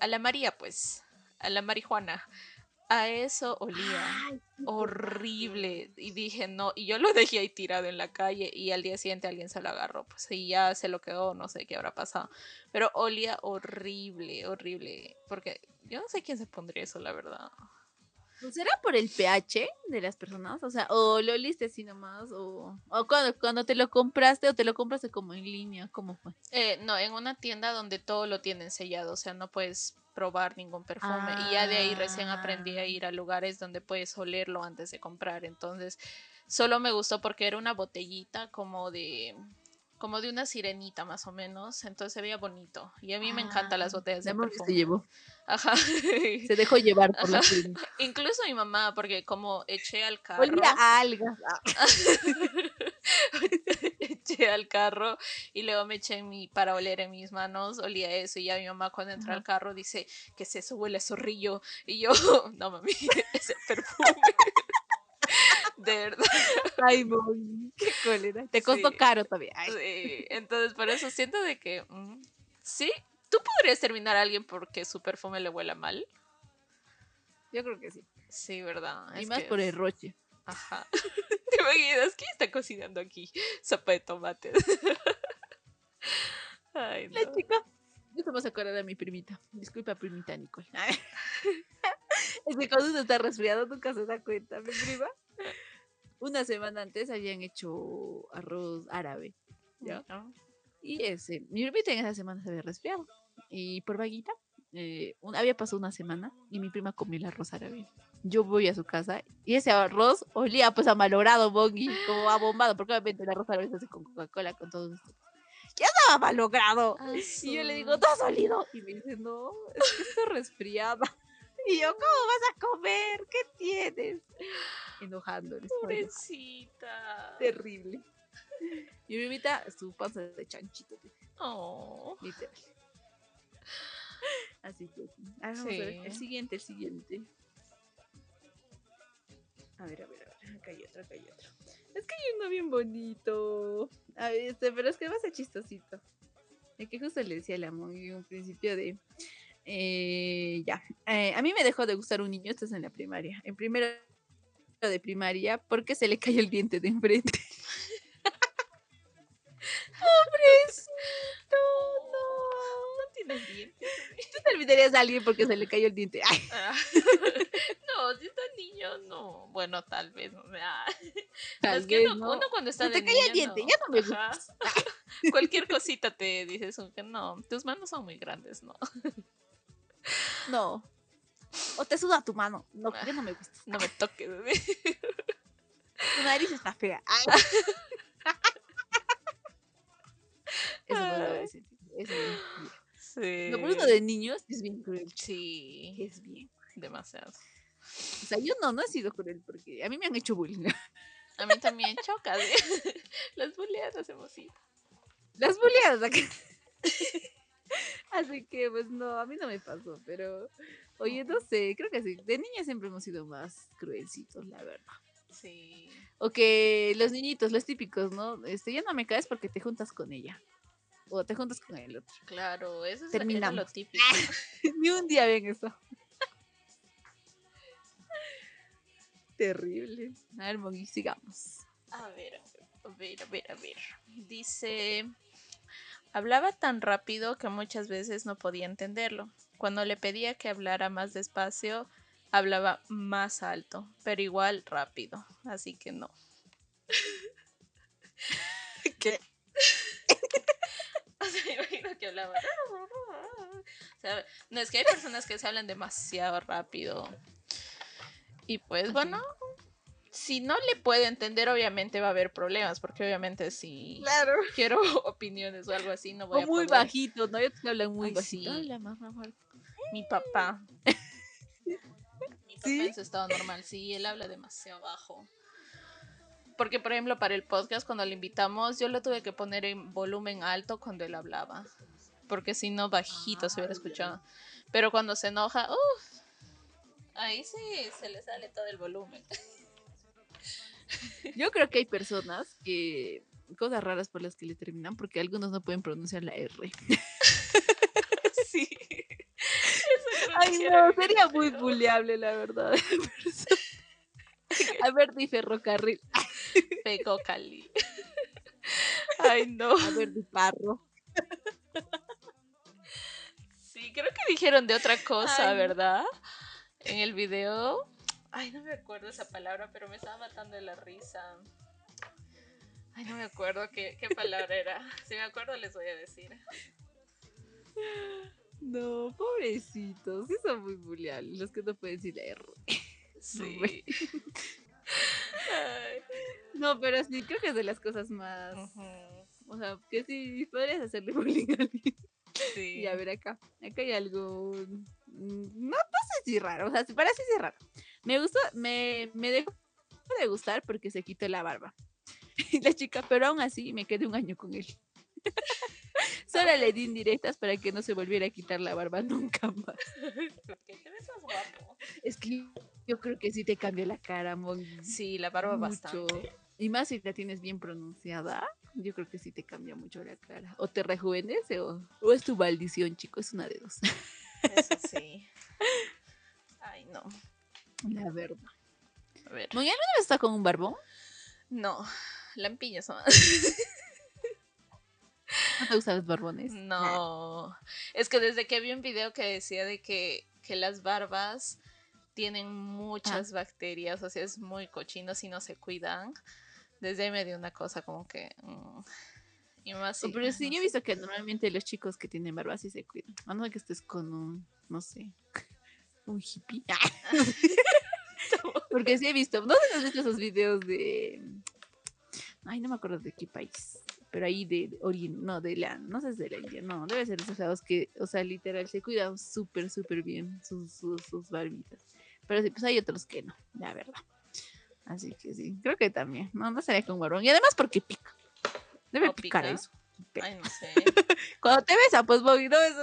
a la María, pues, a la marihuana. A eso olía. Ay, horrible. Y dije, no, y yo lo dejé ahí tirado en la calle y al día siguiente alguien se lo agarró, pues y ya se lo quedó, no sé qué habrá pasado. Pero olía horrible, horrible, porque yo no sé quién se pondría eso, la verdad. ¿No será por el pH de las personas? O sea, o lo oliste así nomás, o, o cuando, cuando te lo compraste, o te lo compraste como en línea, ¿cómo fue? Eh, no, en una tienda donde todo lo tienen sellado, o sea, no puedes probar ningún perfume. Y ya de ahí recién aprendí a Ah. ir a lugares donde puedes olerlo antes de comprar. Entonces, solo me gustó porque era una botellita como de como de una sirenita más o menos, entonces se veía bonito. Y a mí me encantan las Ah, botellas de se perfume. llevó, Ajá. se dejó llevar por la clínica. Incluso mi mamá, porque como eché al carro. Olía a algas. eché al carro y luego me eché en mi, para oler en mis manos, olía eso y ya mi mamá cuando entra al carro dice, que es eso? Huele a zorrillo y yo, no mami, es el perfume. De verdad. Ay, Mongi, qué cólera. Te costó Sí. caro todavía. Sí, Entonces por eso siento de que, mm, sí, tú podrías terminar a alguien porque su perfume le huela mal. yo creo que sí. Sí, ¿verdad? y Es más por el roche. Ajá. ¿Te imaginas? ¿Quién está cocinando aquí? Sopa de tomate. Ay, no. La chica. Yo te vas a acordar a mi primita. Disculpa, primita Nicole. es que cuando uno está resfriado nunca se da cuenta, mi prima. Una semana antes habían hecho arroz árabe. ¿ya? ¿no? Y ese, mi primita en esa semana se había resfriado. Y por vaguita, eh, un- había pasado una semana y mi prima comió el arroz árabe. Yo voy a su casa y ese arroz olía pues a malogrado, bongi, como a bombado, porque obviamente el arroz árabe se hace con Coca-Cola, con todo esto. Ya estaba malogrado. Ah, Y yo le digo, ¿tú has olido? Y me dice, no, es que estoy resfriada. Y yo, ¿cómo vas a comer? ¿Qué tienes? Enojándoles. Pobrecita. Terrible. Mi primita, su panza de chanchito, Oh. literal. Así que, sí. A ver, el siguiente, el siguiente. A ver, a ver, a ver. Acá hay otro, acá hay otro. Es que hay uno bien bonito. A ver, este, pero es que va a ser chistosito. Es que justo le decía a la en un principio de. eh, ya. Eh, a mí me dejó de gustar un niño, esto es en la primaria. En primero de primaria, porque se le cayó el diente de enfrente. Pobrecito, no. No tienes dientes. Tú te olvidarías de alguien porque se le cayó el diente. Ay, Ah. no, si está niño, no. Bueno, tal vez. no, ah. tal es que vez, uno, ¿no? uno cuando está te cae el niño, diente, no. ya no me Ajá. gustas. Cualquier cosita te dices, como que no, tus manos son muy grandes, ¿no? No. O te suda tu mano. No, ya no me gusta. No me toques. Tu nariz está fea. Ay. Eso fue lo de ese tipo, es bien cruel. Sí. No, pero uno de niños es bien cruel. Sí, Es bien. demasiado. O sea, yo no, no he sido cruel porque a mí me han hecho bullying. A mí también choca. ¿sí? Las buleas hacemos así. Las bulleadas acá. Así que, pues no, a mí no me pasó, pero. Oye, no sé, creo que sí. De niña siempre hemos sido más cruelcitos, la verdad. Sí. O que los niñitos, los típicos, ¿no? Este, ya no me caes porque te juntas con ella. O te juntas con el otro. Claro, eso es, era Terminamos. lo típico. Ni un día ven eso. Terrible. A ver, sigamos. A ver, a ver, a ver, a ver. Dice, hablaba tan rápido que muchas veces no podía entenderlo. Cuando le pedía que hablara más despacio, hablaba más alto, pero igual rápido. Así que no. ¿Qué? O sea, imagino que hablaba. O sea, no es que hay personas que se hablan demasiado rápido. Y pues bueno, si no le puede entender, obviamente va a haber problemas, porque obviamente si Claro. quiero opiniones o algo así, no voy O a muy poder. bajito, ¿no? Ellos que hablan muy Ay, bajito. sí. Más fuerte. Mi papá. Mi papá ¿Sí? en su estado normal, sí, él habla demasiado bajo. Porque, por ejemplo, para el podcast, cuando le invitamos, yo lo tuve que poner en volumen alto cuando él hablaba. Porque si no, bajito se hubiera escuchado. Pero cuando se enoja, uff, ahí sí se le sale todo el volumen. Yo creo que hay personas que. Cosas raras por las que le terminan, porque algunos no pueden pronunciar la R. sí. Ay, no, sería muy buleable, la verdad. A ver, di ferrocarril. Pegó Cali. Ay, no. A ver, di parro. Sí, creo que dijeron de otra cosa, Ay. ¿verdad? En el video. Ay, no me acuerdo esa palabra, pero me estaba matando de la risa. Ay, no me acuerdo qué, qué palabra era. Si me acuerdo les voy a decir. No, pobrecitos. Sí son muy buleables. Los que no pueden decir la R. Sí. No, pero sí, creo que es de las cosas más. O sea, que sí podrías hacerle bullying a alguien. Sí. Y a ver acá. Acá hay algo. Mm, No, no sé si raro. O sea, parece si raro. Me gustó, me, me dejó de gustar porque se quitó la barba. Y la chica, pero aún así me quedé un año con él. Solo le di indirectas para que no se volviera a quitar la barba nunca más. Porque te ves más guapo. Es que yo creo que sí te cambia la cara, Mon. Sí, la barba mucho. bastante. Y más si la tienes bien pronunciada, yo creo que sí te cambia mucho la cara. O te rejuvenece o, o es tu maldición, chico. Es una de dos. Eso sí. Ay, no. La verdad. A ver. Mon, ¿y alguna vez está con un barbón? No. Lampiñas son. ¿No te gustan los barbones? No, es que desde que vi un video que decía de que, que las barbas tienen muchas bacterias, o sea, es muy cochino si no se cuidan. Desde ahí me dio una cosa como que... mm, y más si- Pero sí, yo he visto que normalmente los chicos que tienen barba sí se cuidan. A no ser que estés con un, no sé, un hippie. Porque sí he visto, no sé si has visto esos videos de... Ay, no me acuerdo de qué país. Pero ahí de, de no, de la, no sé si de la India, no, debe ser de esos lados que, o sea, literal, se cuidan súper, súper bien sus, sus, sus barbitas. Pero sí, pues hay otros que no, la verdad. Así que sí, creo que también. No, no sería con barbón. Y además porque pica. Debe ¿O picar pica? eso. Ay, no sé. Cuando te besa, pues Bobby, no, es-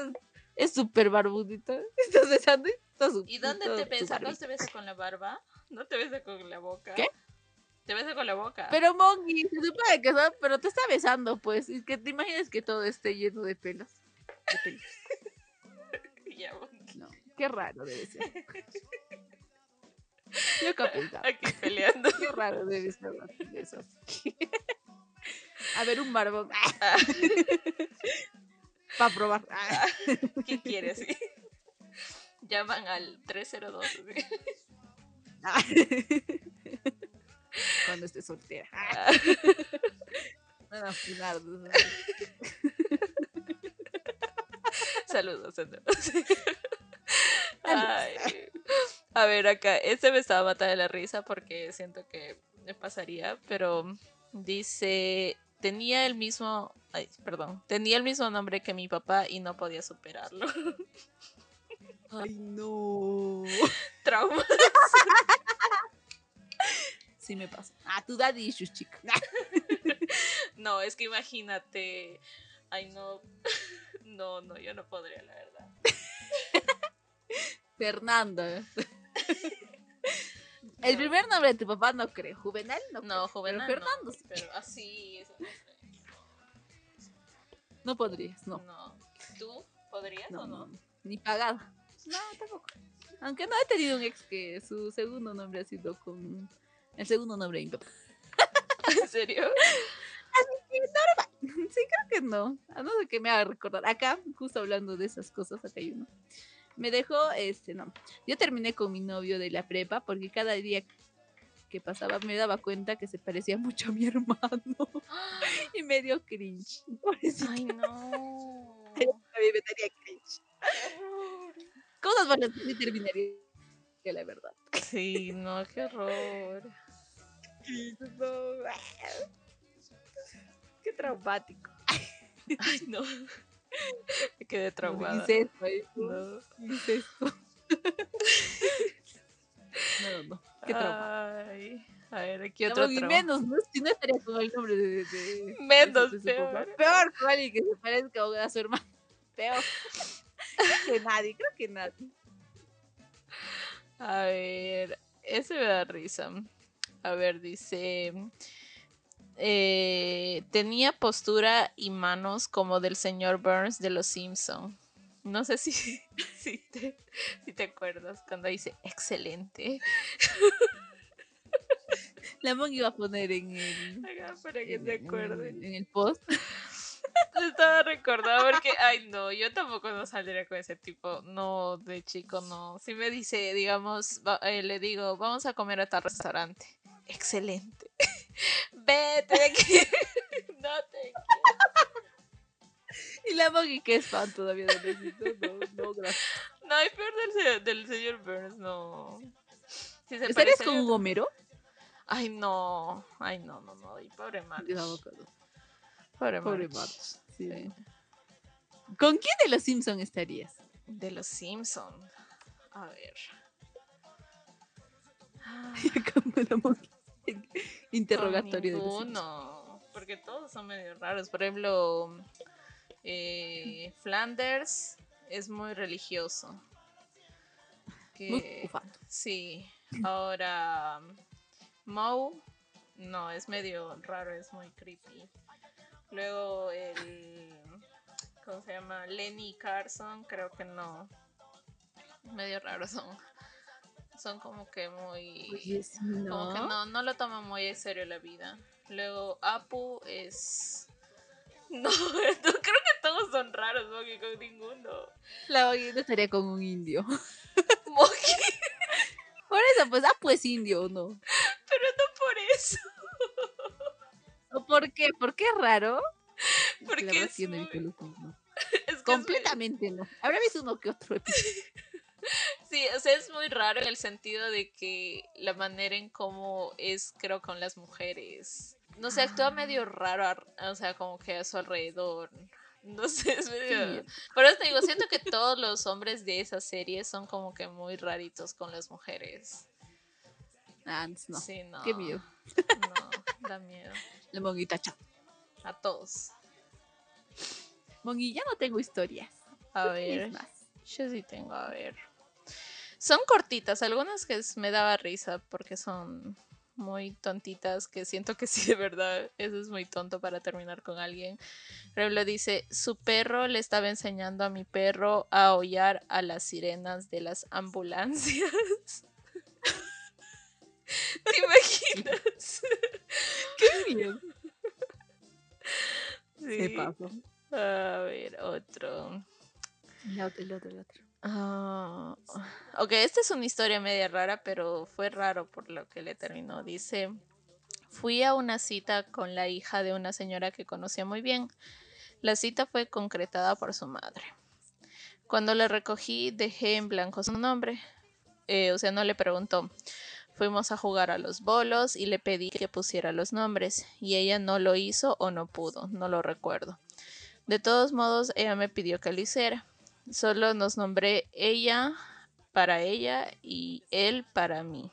es súper barbudito. Estás besando y su- ¿Y dónde todo te su besas? ¿No te besas con la barba? ¿No te besas con la boca? ¿Qué? Te besas con la boca. Pero Mongi, se supone que son, pero te está besando, pues. Y que te imaginas que todo esté lleno de pelos. De pelos. Ya, No, qué raro debe ser. Yo pensaba. aquí peleando. Qué raro debe ser eso. A ver, un barbón. Ah, Para probar. Ah. ¿Qué quieres? Llaman al 302. así. Ah. Cuando esté soltera. Van a funar. Saludos, saludos. Ay. A ver, acá, este me estaba matando de la risa porque siento que me pasaría, pero dice, tenía el mismo, ay, perdón, tenía el mismo nombre que mi papá y no podía superarlo. Ay, no. Trauma. Sí me pasa. Ah, tu daddy issues, chica. No, es que imagínate, ay no, no, no, yo no podría, la verdad. Fernanda. El primer nombre de tu papá no creo. Juvenal no creo. No, Juvenal Pero no, Fernando sí. pero así, eso no sé. No podrías, no. No. ¿Tú podrías o no. Ni pagada. No, tampoco. Aunque no he tenido un ex que su segundo nombre ha sido con el segundo nombre de mi papá. ¿En serio? Sí, creo que no. A no ser que me haga recordar. Acá, justo hablando de esas cosas, acá hay uno. Me dejó, este, no. Yo terminé con mi novio de la prepa porque cada día que pasaba me daba cuenta que se parecía mucho a mi hermano. Y me dio cringe. Pobrecito, Ay, no. a mí me daría cringe. Cosas las que sí terminaría, que la verdad. Sí, no, qué horror. No. Qué traumático. Ay, no. Me quedé traumada. Incesto, ¿eh? No. Incesto. No, no. Qué trauma. Ay, a ver, aquí No, otro y trauma. menos, ¿no? Si no estaría con el nombre de. de- Menos, de peor. Peor con alguien que se parezca a su hermano. Peor. Creo que nadie, creo que nadie. A ver, ese me da risa. A ver, dice. Eh, tenía postura y manos como del señor Burns de los Simpson. No sé si, si, te, si te acuerdas cuando dice excelente. La iba a poner en el. Acá para que en- se en- acuerden. En el post. Estaba recordando porque, ay no, yo tampoco no saldría con ese tipo, no, de chico no. Si me dice, digamos, va- eh, le digo, vamos a comer a tal restaurante. Excelente. Vete de aquí. no te Y la Mon, y qué fan todavía de besito. No, no, gracias. No, hay peor del, del señor Burns, no. Si se ¿Estarías con un Homero? Ay no, ay no, no, no, y pobre. No, no, Pobre, Pobre. Marge. Sí. Sí. ¿Con quién de los Simpson estarías? De los Simpson. A ver. Ah. Interrogatorio de Simpson. ninguno, porque todos son medio raros. Por ejemplo, eh, Flanders es muy religioso. Muy Que, ufano. sí, ahora Moe, no, es medio raro, es muy creepy. Luego el, ¿cómo se llama? Lenny Carson, creo que no. Medio raros son. Son como que muy... Oye, sí, Como que ¿no? no, no lo toma muy en serio la vida. Luego Apu es... No, no, creo que todos son raros, no que con ninguno. La no estaría con un indio. Moki, Por eso, pues, ah, pues indio, ¿no? pero no por eso. ¿O ¿Por qué? ¿Por qué es raro? Es Porque es no muy-. Es que es muy- Completamente no. Habrá visto uno que otro episodio. Sí, o sea, es muy raro en el sentido de que la manera en cómo es, creo, con las mujeres. No sé, actúa medio raro, o sea, como que a su alrededor. No sé, es medio... Por eso te digo, siento que todos los hombres de esa serie son como que muy raritos con las mujeres. Ah, no. Sí, no. Qué miedo. No, da miedo. La monguita, chao. A todos. Mongui, ya no tengo historias. A ¿Qué tienes ver, más? yo sí tengo, a ver. Son cortitas, algunas que es- me daba risa porque son muy tontitas, que siento que sí, de verdad, eso es muy tonto para terminar con alguien. Ejemplo, dice, su perro le estaba enseñando a mi perro a aullar a las sirenas de las ambulancias. ¿Te imaginas? Qué bien. Se Sí. pasó. A ver, otro. El otro, el otro, el otro. Ah, ok, esta es una historia media rara, pero fue raro por lo que le terminó. Dice, fui a una cita con la hija de una señora que conocía muy bien. La cita fue concretada por su madre. Cuando la recogí, dejé en blanco su nombre. Eh, o sea, no le preguntó. Fuimos a jugar a los bolos y le pedí que pusiera los nombres, y ella no lo hizo o no pudo, no lo recuerdo. De todos modos, ella me pidió que lo hiciera. Solo nos nombré ella para ella y él para mí.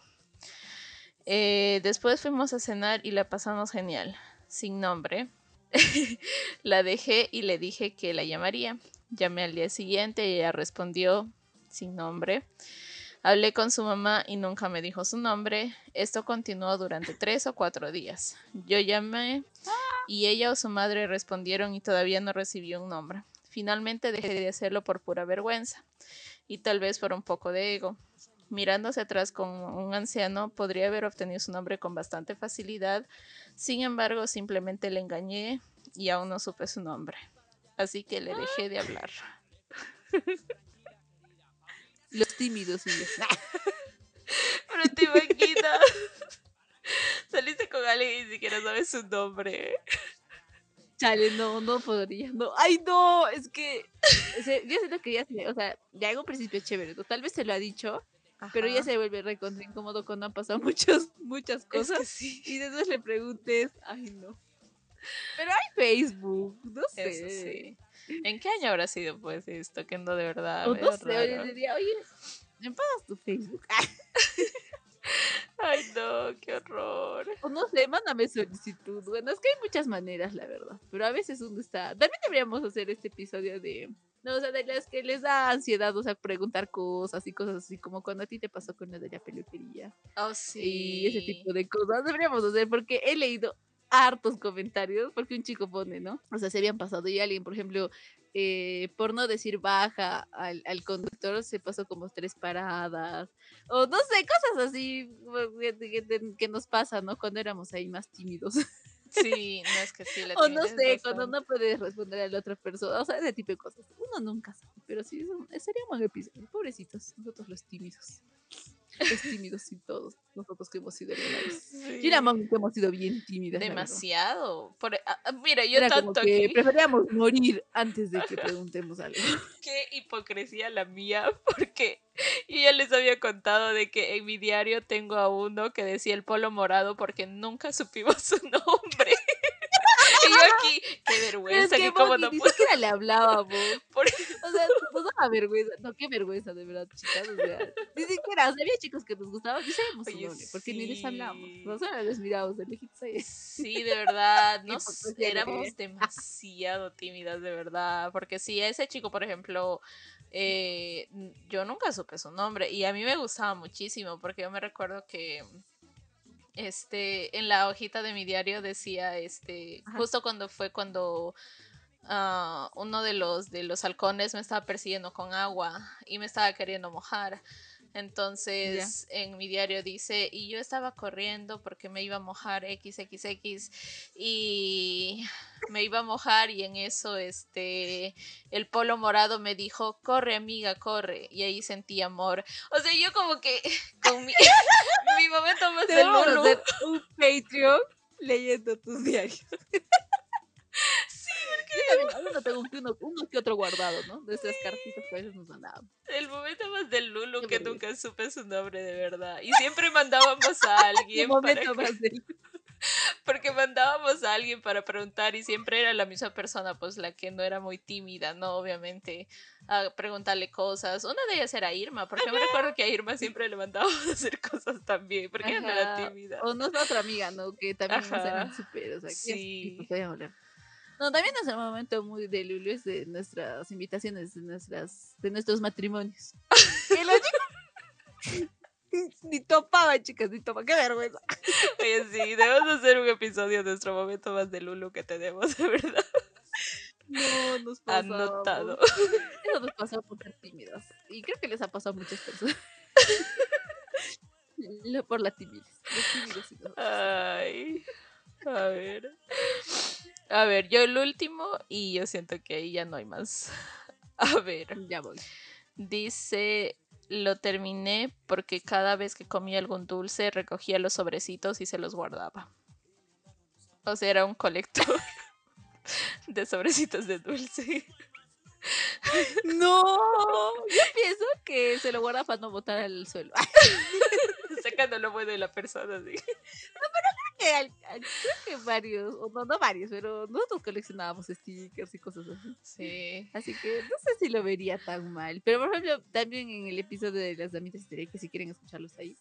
Eh, después fuimos a cenar y la pasamos genial, sin nombre. la dejé y le dije que la llamaría. Llamé al día siguiente y ella respondió sin nombre. Hablé con su mamá y nunca me dijo su nombre. Esto continuó durante tres o cuatro días. Yo llamé y ella o su madre respondieron y todavía no recibió un nombre. Finalmente dejé de hacerlo por pura vergüenza y tal vez por un poco de ego. Mirándose atrás con un anciano, podría haber obtenido su nombre con bastante facilidad. Sin embargo, simplemente le engañé y aún no supe su nombre. Así que le dejé de hablar. Los tímidos y. Pero te imaginas. Saliste con alguien y ni siquiera sabes su nombre. Chale, no, no podría, no. Ay, no, es que o sea, yo siento que ya se, o sea, ya en un principio es chévere, ¿no? tal vez se lo ha dicho, pero ya se vuelve recontra incómodo cuando han pasado muchas, muchas Es que cosas sí. y después le preguntes, ay, no. Pero hay Facebook, no sé. Eso sí. ¿En qué año habrá sido pues esto? Que no de verdad. O no sé, oye, raro. diría, oye, ¿me pasas tu Facebook? Ay, no, qué horror. O no sé, mándame solicitud. Bueno, es que hay muchas maneras, la verdad. Pero a veces uno está. También deberíamos hacer este episodio de. No, o sea, de las que les da ansiedad, o sea, preguntar cosas y cosas así, como cuando a ti te pasó con lo de la peluquería. Oh, sí. Y ese tipo de cosas. Deberíamos hacer, porque he leído hartos comentarios, porque un chico pone, ¿no? O sea, se habían pasado y alguien, por ejemplo, eh, por no decir baja al, al conductor, se pasó como tres paradas. O no sé, cosas así que, que- nos pasa, ¿no? Cuando éramos ahí más tímidos. Sí, no es que sí. la o no sé, cuando no puedes responder a la otra persona. O sea, ese tipo de cosas. Uno nunca sabe. Pero sí, eso- sería un buen episodio. Pobrecitos, nosotros los tímidos. Los tímidos y todos. Nosotros que hemos sido alguna vez. Sí. Yo y la Mami que hemos sido bien tímidas. Demasiado. Por- ah, ah, mira, yo Era como tanto que aquí. preferíamos morir antes de que preguntemos algo. Qué hipocresía la mía, porque yo ya les había contado de que en mi diario tengo a uno que decía el polo morado porque nunca supimos su nombre. Yo aquí, qué es vergüenza, que que como no ni puedo. siquiera le hablábamos. Por- O sea, nos daba vergüenza. No, qué vergüenza, de verdad, chicas. O sea, ni siquiera, o sea, había chicos que nos gustaban y sabíamos su Oye, nombre, porque ni les hablábamos. sí. Nosotros les mirábamos de lejitos ahí. Sí, de verdad, nos que éramos demasiado tímidas, de verdad. Porque si ese chico, por ejemplo, eh, yo nunca supe su nombre y a mí me gustaba muchísimo porque yo me recuerdo que este en la hojita de mi diario decía este Ajá. justo cuando fue cuando ah, uno de los de los halcones me estaba persiguiendo con agua y me estaba queriendo mojar. Entonces en mi diario dice, y yo estaba corriendo porque me iba a mojar XXX y me iba a mojar y en eso este el polo morado me dijo, corre amiga, corre. Y ahí sentí amor. O sea, yo como que con mi, mi momento más de un Patreon leyendo tus diarios. También, uno tengo que uno, uno que otro guardado, ¿no? De esas cartitas que a veces nos mandaban. El momento más del Lulu que nunca supe su nombre de verdad. Y siempre mandábamos a alguien para momento que- más de... porque mandábamos a alguien para preguntar y siempre era la misma persona, pues la que no era muy tímida, ¿no? Obviamente, a preguntarle cosas. Una de ellas era Irma, porque me recuerdo que a Irma siempre le mandábamos a hacer cosas también, porque ella no era Ajá. tímida. O nuestra otra amiga, ¿no? Que también nos Ajá. eran súper, o sea, que Sí. podíamos hablar. No, también es el momento muy de Lulu es de nuestras invitaciones, de nuestras, de nuestros matrimonios. Que los chicos Ni topaba, chicas, ni topaba. Qué vergüenza. Oye, sí, debemos hacer un episodio de nuestro momento más de Lulu que tenemos, de verdad. No, nos pasamos. Anotado. Eso nos pasó por ser tímidas. Y creo que les ha pasado a muchas personas. Por la timidez. Los tímidos y nosotros. Ay. A ver. A ver, yo el último y yo siento que ahí ya no hay más. A ver. Ya voy. Dice, lo terminé porque cada vez que comía algún dulce recogía los sobrecitos y se los guardaba. O sea, era un colector de sobrecitos de dulce. No, yo pienso que se lo guarda para no botar al suelo. Sacando lo bueno de la persona, sí. Que al- al- creo que varios, o no, no varios, pero nosotros coleccionábamos stickers y cosas así. Sí. Así que no sé si lo vería tan mal. Pero por ejemplo, también en el episodio de las damitas histeria, que si quieren escucharlos ahí,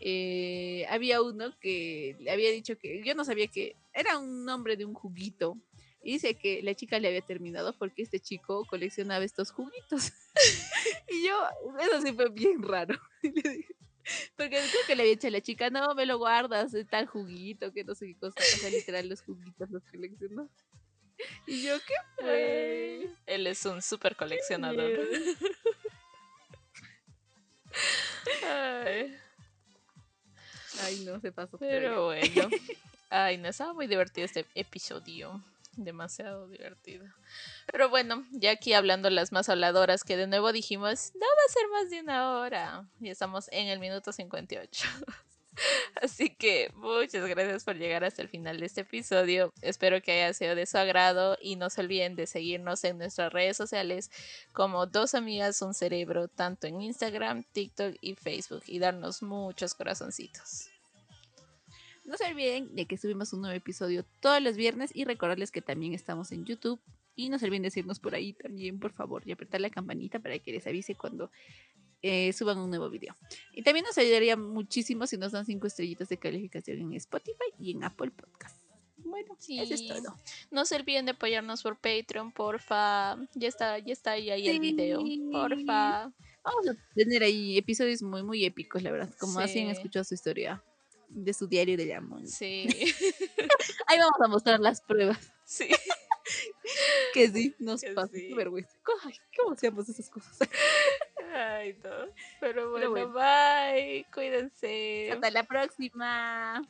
eh, había uno que le había dicho que yo no sabía que era un nombre de un juguito. Y dice que la chica le había terminado porque este chico coleccionaba estos juguitos. y yo, eso sí fue bien raro. Y le dije- Porque creo que le había dicho a la chica, no, me lo guardas, tal juguito, que no sé qué cosa. O sea, literal, los juguitos los coleccionó. Y yo, ¿qué fue? Él es un súper coleccionador. Ay, Ay, no, se pasó. pero bueno. Ay, no, estaba muy divertido este episodio. Demasiado divertido. Pero bueno, ya aquí hablando las más habladoras, que de nuevo dijimos, no va a ser más de una hora. Y estamos en el minuto 58. Así que muchas gracias por llegar hasta el final de este episodio. Espero que haya sido de su agrado y no se olviden de seguirnos en nuestras redes sociales como Dos Amigas Un Cerebro, tanto en Instagram, TikTok y Facebook y darnos muchos corazoncitos. No se olviden de que subimos un nuevo episodio todos los viernes y recordarles que también estamos en YouTube. Y no se olviden de seguirnos por ahí también, por favor, y apretar la campanita para que les avise cuando eh, suban un nuevo video. Y también nos ayudaría muchísimo si nos dan cinco estrellitas de calificación en Spotify y en Apple Podcast. Bueno, eso es Sí. todo. No se olviden de apoyarnos por Patreon, porfa. Ya está, ya está ahí, ahí el video. Sí. Porfa. Vamos a tener ahí episodios muy, muy épicos, la verdad. Como así han Sí. escuchado su historia de su diario de amor. Sí. Ahí vamos a mostrar las pruebas. sí. Que sí, nos Que pasa. sí. Qué vergüenza. Ay, ¿Cómo hacíamos esas cosas? Ay, no. Pero bueno, bueno. bye. Cuídense. Hasta la próxima.